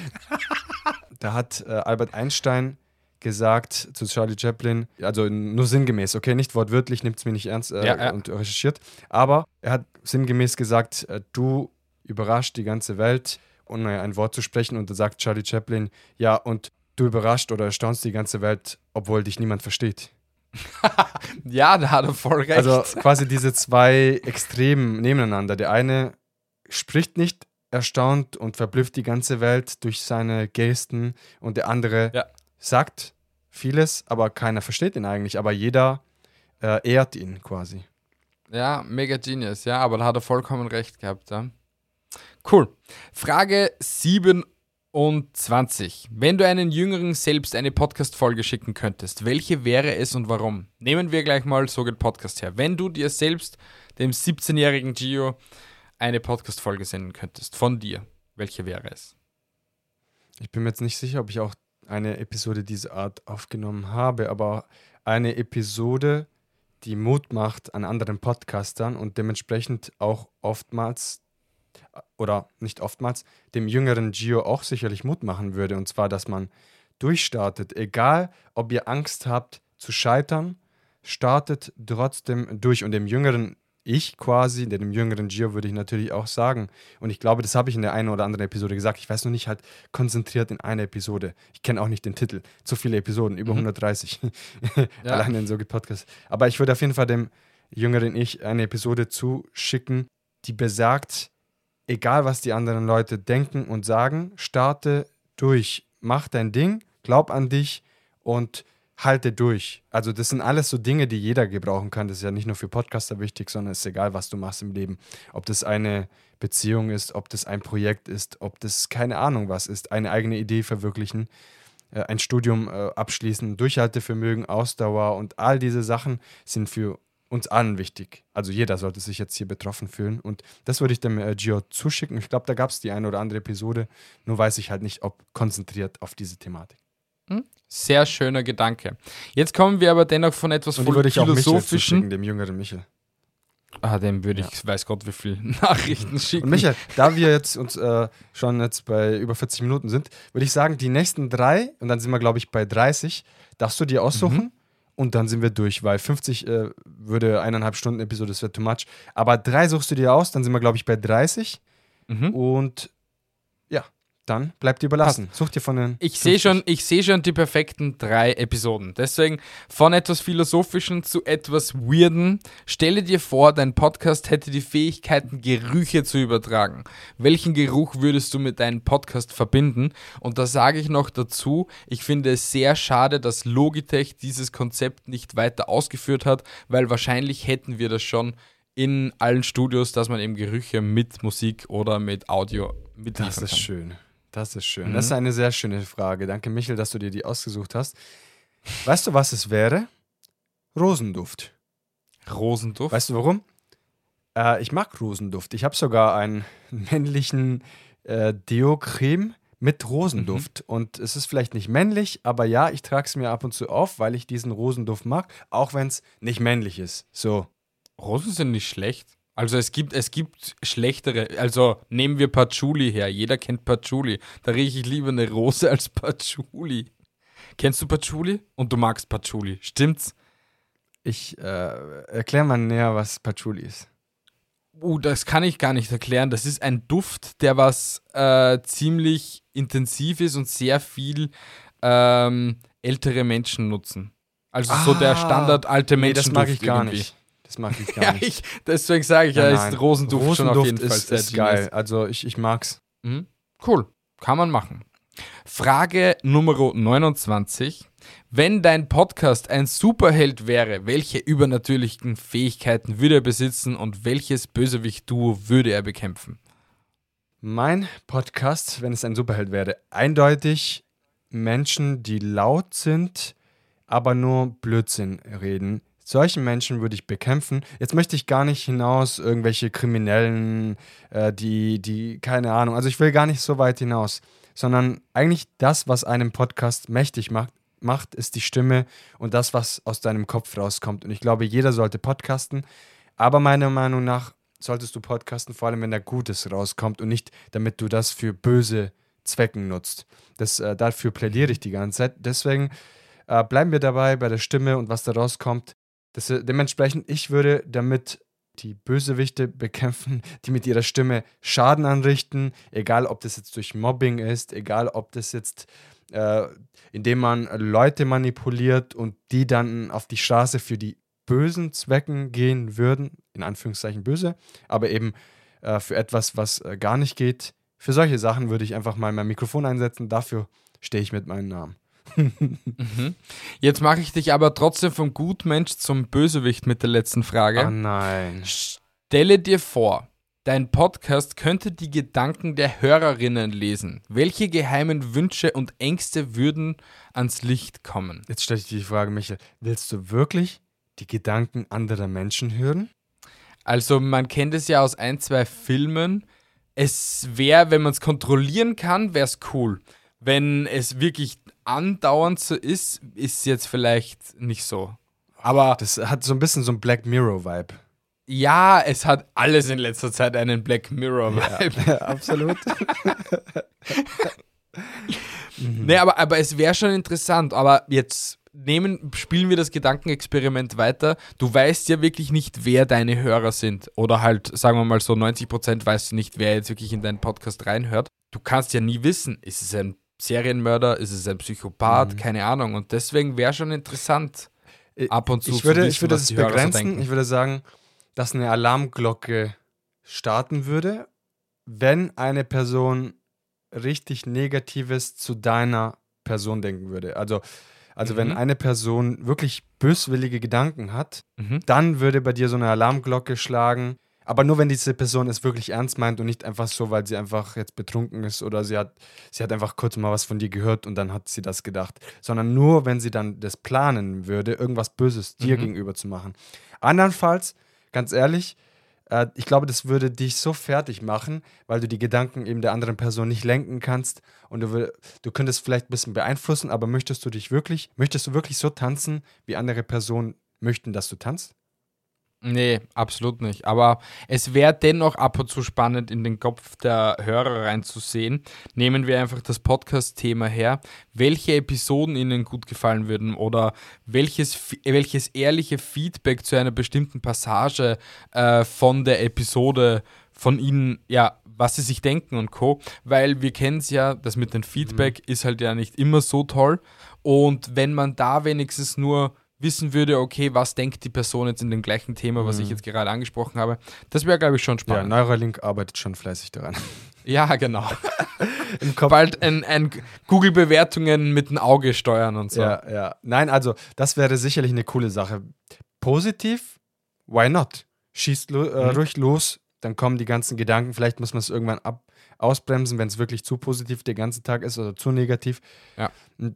S1: da hat äh, Albert Einstein gesagt zu Charlie Chaplin, also nur sinngemäß, okay, nicht wortwörtlich, nimmt es mir nicht ernst äh, ja, ja. und recherchiert, aber er hat sinngemäß gesagt, äh, du überrascht die ganze Welt, naja, ein Wort zu sprechen und da sagt Charlie Chaplin, ja, und du überrascht oder erstaunst die ganze Welt, obwohl dich niemand versteht.
S2: ja, da hat er voll recht.
S1: Also quasi diese zwei Extremen nebeneinander. Der eine spricht nicht erstaunt und verblüfft die ganze Welt durch seine Gesten und der andere ja sagt vieles, aber keiner versteht ihn eigentlich. Aber jeder äh, ehrt ihn quasi.
S2: Ja, mega genius, ja, aber da hat er vollkommen recht gehabt. Ja. Cool. Frage 27. Wenn du einen Jüngeren selbst eine Podcast-Folge schicken könntest, welche wäre es und warum? Nehmen wir gleich mal so geht Podcast her. Wenn du dir selbst, dem 17-jährigen Gio, eine Podcast-Folge senden könntest, von dir, welche wäre es?
S1: Ich bin mir jetzt nicht sicher, ob ich auch eine Episode dieser Art aufgenommen habe, aber eine Episode, die Mut macht an anderen Podcastern und dementsprechend auch oftmals oder nicht oftmals dem jüngeren Gio auch sicherlich Mut machen würde. Und zwar, dass man durchstartet, egal ob ihr Angst habt zu scheitern, startet trotzdem durch. Und dem jüngeren ich quasi, dem jüngeren Gio würde ich natürlich auch sagen, und ich glaube, das habe ich in der einen oder anderen Episode gesagt, ich weiß noch nicht halt konzentriert in einer Episode. Ich kenne auch nicht den Titel. Zu viele Episoden, über mhm. 130. ja. Allein in so Podcasts. Aber ich würde auf jeden Fall dem jüngeren Ich eine Episode zuschicken, die besagt, egal was die anderen Leute denken und sagen, starte durch, mach dein Ding, glaub an dich und halte durch. Also das sind alles so Dinge, die jeder gebrauchen kann. Das ist ja nicht nur für Podcaster wichtig, sondern es ist egal, was du machst im Leben. Ob das eine Beziehung ist, ob das ein Projekt ist, ob das keine Ahnung was ist, eine eigene Idee verwirklichen, äh, ein Studium äh, abschließen, Durchhaltevermögen, Ausdauer und all diese Sachen sind für uns allen wichtig. Also jeder sollte sich jetzt hier betroffen fühlen. Und das würde ich dem äh, Gio zuschicken. Ich glaube, da gab es die eine oder andere Episode. Nur weiß ich halt nicht, ob konzentriert auf diese Thematik.
S2: Hm? Sehr schöner Gedanke. Jetzt kommen wir aber dennoch von etwas
S1: Und würde ich. Auch dem jüngeren Michel.
S2: Ah, dem würde ich, ja. weiß Gott, wie viele Nachrichten schicken.
S1: Und Michael, da wir jetzt uns äh, schon jetzt bei über 40 Minuten sind, würde ich sagen, die nächsten drei, und dann sind wir, glaube ich, bei 30, darfst du dir aussuchen. Mhm. Und dann sind wir durch, weil 50 äh, würde eineinhalb Stunden Episode, das wäre too much. Aber drei suchst du dir aus, dann sind wir, glaube ich, bei 30. Mhm. Und ja, dann bleibt dir überlassen. Such dir von den.
S2: Ich sehe schon, ich schon die perfekten drei Episoden. Deswegen von etwas Philosophischen zu etwas Weirden. Stelle dir vor, dein Podcast hätte die Fähigkeiten, Gerüche zu übertragen. Welchen Geruch würdest du mit deinem Podcast verbinden? Und da sage ich noch dazu, ich finde es sehr schade, dass Logitech dieses Konzept nicht weiter ausgeführt hat, weil wahrscheinlich hätten wir das schon in allen Studios, dass man eben Gerüche mit Musik oder mit Audio mitliefern
S1: Das ist kann. schön. Das ist schön. Mhm. Das ist eine sehr schöne Frage. Danke, Michel, dass du dir die ausgesucht hast. Weißt du, was es wäre? Rosenduft.
S2: Rosenduft?
S1: Weißt du warum? Äh, ich mag Rosenduft. Ich habe sogar einen männlichen äh, Deo-Creme mit Rosenduft. Mhm. Und es ist vielleicht nicht männlich, aber ja, ich trage es mir ab und zu auf, weil ich diesen Rosenduft mag, auch wenn es nicht männlich ist. So.
S2: Rosen sind nicht schlecht. Also es gibt, es gibt schlechtere, also nehmen wir Patchouli her. Jeder kennt Patchouli. Da rieche ich lieber eine Rose als Patchouli. Kennst du Patchouli? Und du magst Patchouli, stimmt's?
S1: Ich äh, erkläre mal näher, was Patchouli ist.
S2: Uh, das kann ich gar nicht erklären. Das ist ein Duft, der was äh, ziemlich intensiv ist und sehr viel ähm, ältere Menschen nutzen. Also ah, so der ah. Standard alte Menschen. Nee,
S1: das mag ich gar irgendwie. nicht. Das mag ich gar
S2: ja,
S1: nicht.
S2: Ich, deswegen sage ich ja, ja ist Rosenduft, Rosenduft schon auf jeden
S1: ist,
S2: Fall
S1: ist geil. Also ich, ich mag's.
S2: Mhm. Cool, kann man machen. Frage Nummer 29. Wenn dein Podcast ein Superheld wäre, welche übernatürlichen Fähigkeiten würde er besitzen und welches Bösewicht-Duo würde er bekämpfen?
S1: Mein Podcast, wenn es ein Superheld wäre, eindeutig Menschen, die laut sind, aber nur Blödsinn reden, solchen Menschen würde ich bekämpfen. Jetzt möchte ich gar nicht hinaus irgendwelche Kriminellen, äh, die, die, keine Ahnung, also ich will gar nicht so weit hinaus, sondern eigentlich das, was einem Podcast mächtig macht, macht, ist die Stimme und das, was aus deinem Kopf rauskommt. Und ich glaube, jeder sollte podcasten, aber meiner Meinung nach solltest du podcasten, vor allem wenn da Gutes rauskommt und nicht, damit du das für böse Zwecken nutzt. Das, äh, dafür plädiere ich die ganze Zeit. Deswegen äh, bleiben wir dabei bei der Stimme und was da rauskommt. Das, äh, dementsprechend, ich würde damit die Bösewichte bekämpfen, die mit ihrer Stimme Schaden anrichten, egal ob das jetzt durch Mobbing ist, egal ob das jetzt, äh, indem man Leute manipuliert und die dann auf die Straße für die bösen Zwecken gehen würden, in Anführungszeichen böse, aber eben äh, für etwas, was äh, gar nicht geht. Für solche Sachen würde ich einfach mal mein Mikrofon einsetzen, dafür stehe ich mit meinem Namen
S2: mhm. Jetzt mache ich dich aber trotzdem vom Gutmensch zum Bösewicht mit der letzten Frage.
S1: Oh nein.
S2: Stelle dir vor, dein Podcast könnte die Gedanken der Hörerinnen lesen. Welche geheimen Wünsche und Ängste würden ans Licht kommen?
S1: Jetzt stelle ich dir die Frage, Michael, willst du wirklich die Gedanken anderer Menschen hören?
S2: Also man kennt es ja aus ein, zwei Filmen. Es wäre, wenn man es kontrollieren kann, wäre es cool. Wenn es wirklich andauernd so ist, ist jetzt vielleicht nicht so. Aber.
S1: Das hat so ein bisschen so ein Black Mirror-Vibe.
S2: Ja, es hat alles in letzter Zeit einen Black Mirror-Vibe.
S1: Ja, ja, absolut.
S2: mhm. Nee, aber, aber es wäre schon interessant. Aber jetzt nehmen, spielen wir das Gedankenexperiment weiter. Du weißt ja wirklich nicht, wer deine Hörer sind. Oder halt, sagen wir mal so, 90% weißt du nicht, wer jetzt wirklich in deinen Podcast reinhört. Du kannst ja nie wissen, ist es ein Serienmörder, ist es ein Psychopath, mhm. keine Ahnung. Und deswegen wäre schon interessant,
S1: äh, ab und zu ich würde, zu wissen, Ich würde es begrenzen, so ich würde sagen, dass eine Alarmglocke starten würde, wenn eine Person richtig Negatives zu deiner Person denken würde. Also, also mhm. wenn eine Person wirklich böswillige Gedanken hat, mhm. dann würde bei dir so eine Alarmglocke schlagen. Aber nur wenn diese Person es wirklich ernst meint und nicht einfach so, weil sie einfach jetzt betrunken ist oder sie hat, sie hat einfach kurz mal was von dir gehört und dann hat sie das gedacht. Sondern nur, wenn sie dann das planen würde, irgendwas Böses dir mhm. gegenüber zu machen. Andernfalls, ganz ehrlich, äh, ich glaube, das würde dich so fertig machen, weil du die Gedanken eben der anderen Person nicht lenken kannst und du, du könntest vielleicht ein bisschen beeinflussen, aber möchtest du dich wirklich, möchtest du wirklich so tanzen, wie andere Personen möchten, dass du tanzt?
S2: Nee, absolut nicht. Aber es wäre dennoch ab und zu spannend, in den Kopf der Hörer reinzusehen. Nehmen wir einfach das Podcast-Thema her. Welche Episoden Ihnen gut gefallen würden oder welches, welches ehrliche Feedback zu einer bestimmten Passage äh, von der Episode von Ihnen, ja, was Sie sich denken und Co. Weil wir kennen es ja, das mit dem Feedback mhm. ist halt ja nicht immer so toll. Und wenn man da wenigstens nur wissen würde, okay, was denkt die Person jetzt in dem gleichen Thema, was mhm. ich jetzt gerade angesprochen habe. Das wäre, glaube ich, schon spannend.
S1: Ja, Neuralink arbeitet schon fleißig daran.
S2: Ja, genau. Bald ein, ein Google-Bewertungen mit dem Auge steuern und so.
S1: Ja, ja. Nein, also das wäre sicherlich eine coole Sache. Positiv, why not? Schießt lo äh, mhm. ruhig los, dann kommen die ganzen Gedanken. Vielleicht muss man es irgendwann ab ausbremsen, wenn es wirklich zu positiv der ganze Tag ist oder zu negativ. Ja.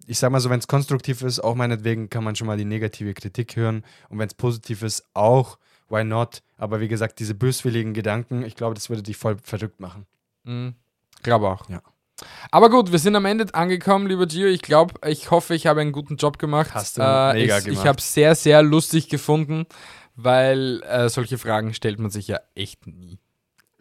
S1: Ich sag mal so, wenn es konstruktiv ist, auch meinetwegen kann man schon mal die negative Kritik hören. Und wenn es positiv ist, auch, why not? Aber wie gesagt, diese böswilligen Gedanken, ich glaube, das würde dich voll verrückt machen.
S2: Mhm. Glaube auch. Ja. Aber gut, wir sind am Ende angekommen, lieber Gio. Ich glaube, ich hoffe, ich habe einen guten Job gemacht.
S1: Hast du äh, mega
S2: ich,
S1: gemacht.
S2: Ich habe es sehr, sehr lustig gefunden, weil äh, solche Fragen stellt man sich ja echt nie.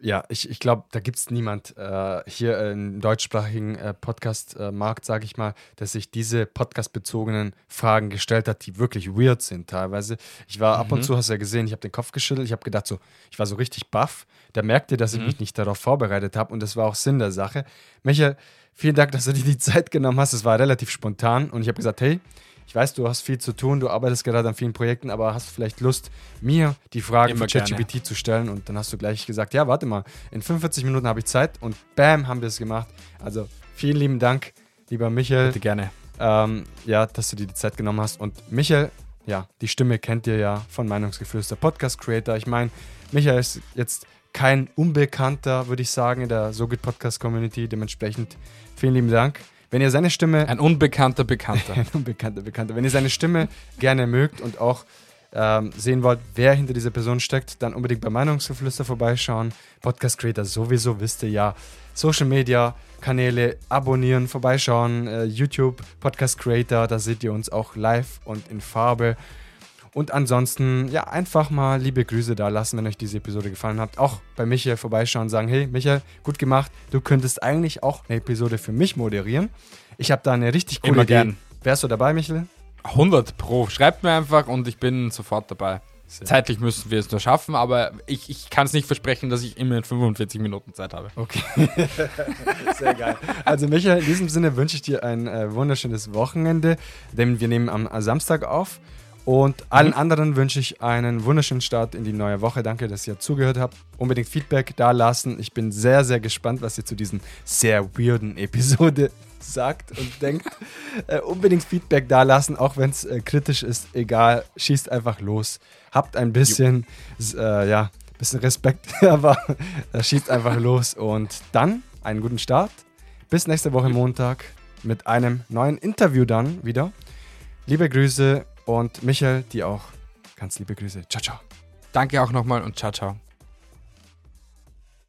S1: Ja, ich, ich glaube, da gibt es niemand äh, hier im deutschsprachigen äh, Podcast-Markt, sage ich mal, der sich diese podcast-bezogenen Fragen gestellt hat, die wirklich weird sind teilweise. Ich war mhm. ab und mhm. zu, hast du ja gesehen, ich habe den Kopf geschüttelt, ich habe gedacht so, ich war so richtig baff. Da merkte, dass ich mhm. mich nicht darauf vorbereitet habe und das war auch Sinn der Sache. Michael, vielen Dank, dass du dir die Zeit genommen hast. Es war relativ spontan und ich habe gesagt, hey, ich weiß, du hast viel zu tun, du arbeitest gerade an vielen Projekten, aber hast du vielleicht Lust, mir die Frage Immer für ChatGPT zu stellen? Und dann hast du gleich gesagt, ja, warte mal, in 45 Minuten habe ich Zeit und bam, haben wir es gemacht. Also vielen lieben Dank, lieber Michael.
S2: Bitte gerne.
S1: Ähm, ja, dass du dir die Zeit genommen hast. Und Michael, ja, die Stimme kennt ihr ja von Meinungsgeflüster Podcast Creator. Ich meine, Michael ist jetzt kein Unbekannter, würde ich sagen, in der So Good Podcast Community. Dementsprechend vielen lieben Dank. Wenn ihr seine Stimme.
S2: Ein unbekannter Bekannter.
S1: ein unbekannter Bekannter. Wenn ihr seine Stimme gerne mögt und auch ähm, sehen wollt, wer hinter dieser Person steckt, dann unbedingt bei Meinungsgeflüster vorbeischauen. Podcast Creator sowieso, wisst ihr ja. Social Media Kanäle abonnieren, vorbeischauen. Äh, YouTube, Podcast Creator, da seht ihr uns auch live und in Farbe. Und ansonsten, ja, einfach mal liebe Grüße da lassen, wenn euch diese Episode gefallen hat. Auch bei Michael vorbeischauen und sagen, hey Michael, gut gemacht. Du könntest eigentlich auch eine Episode für mich moderieren. Ich habe da eine richtig coole
S2: Immer Idee. Gern.
S1: Wärst du dabei, Michael?
S2: 100 Pro. Schreibt mir einfach und ich bin sofort dabei. Sehr. Zeitlich müssen wir es nur schaffen, aber ich, ich kann es nicht versprechen, dass ich immer in 45 Minuten Zeit habe.
S1: Okay. Sehr geil. Also, Michael, in diesem Sinne wünsche ich dir ein äh, wunderschönes Wochenende, denn wir nehmen am Samstag auf. Und allen mhm. anderen wünsche ich einen wunderschönen Start in die neue Woche. Danke, dass ihr zugehört habt. Unbedingt Feedback da lassen. Ich bin sehr, sehr gespannt, was ihr zu diesen sehr weirden Episode sagt und denkt. Äh, unbedingt Feedback da lassen, auch wenn es äh, kritisch ist. Egal, schießt einfach los. Habt ein bisschen, äh, ja, bisschen Respekt, aber äh, schießt einfach los. Und dann einen guten Start. Bis nächste Woche Montag mit einem neuen Interview dann wieder. Liebe Grüße und Michael, die auch. Ganz liebe Grüße. Ciao, ciao.
S2: Danke auch nochmal und ciao, ciao.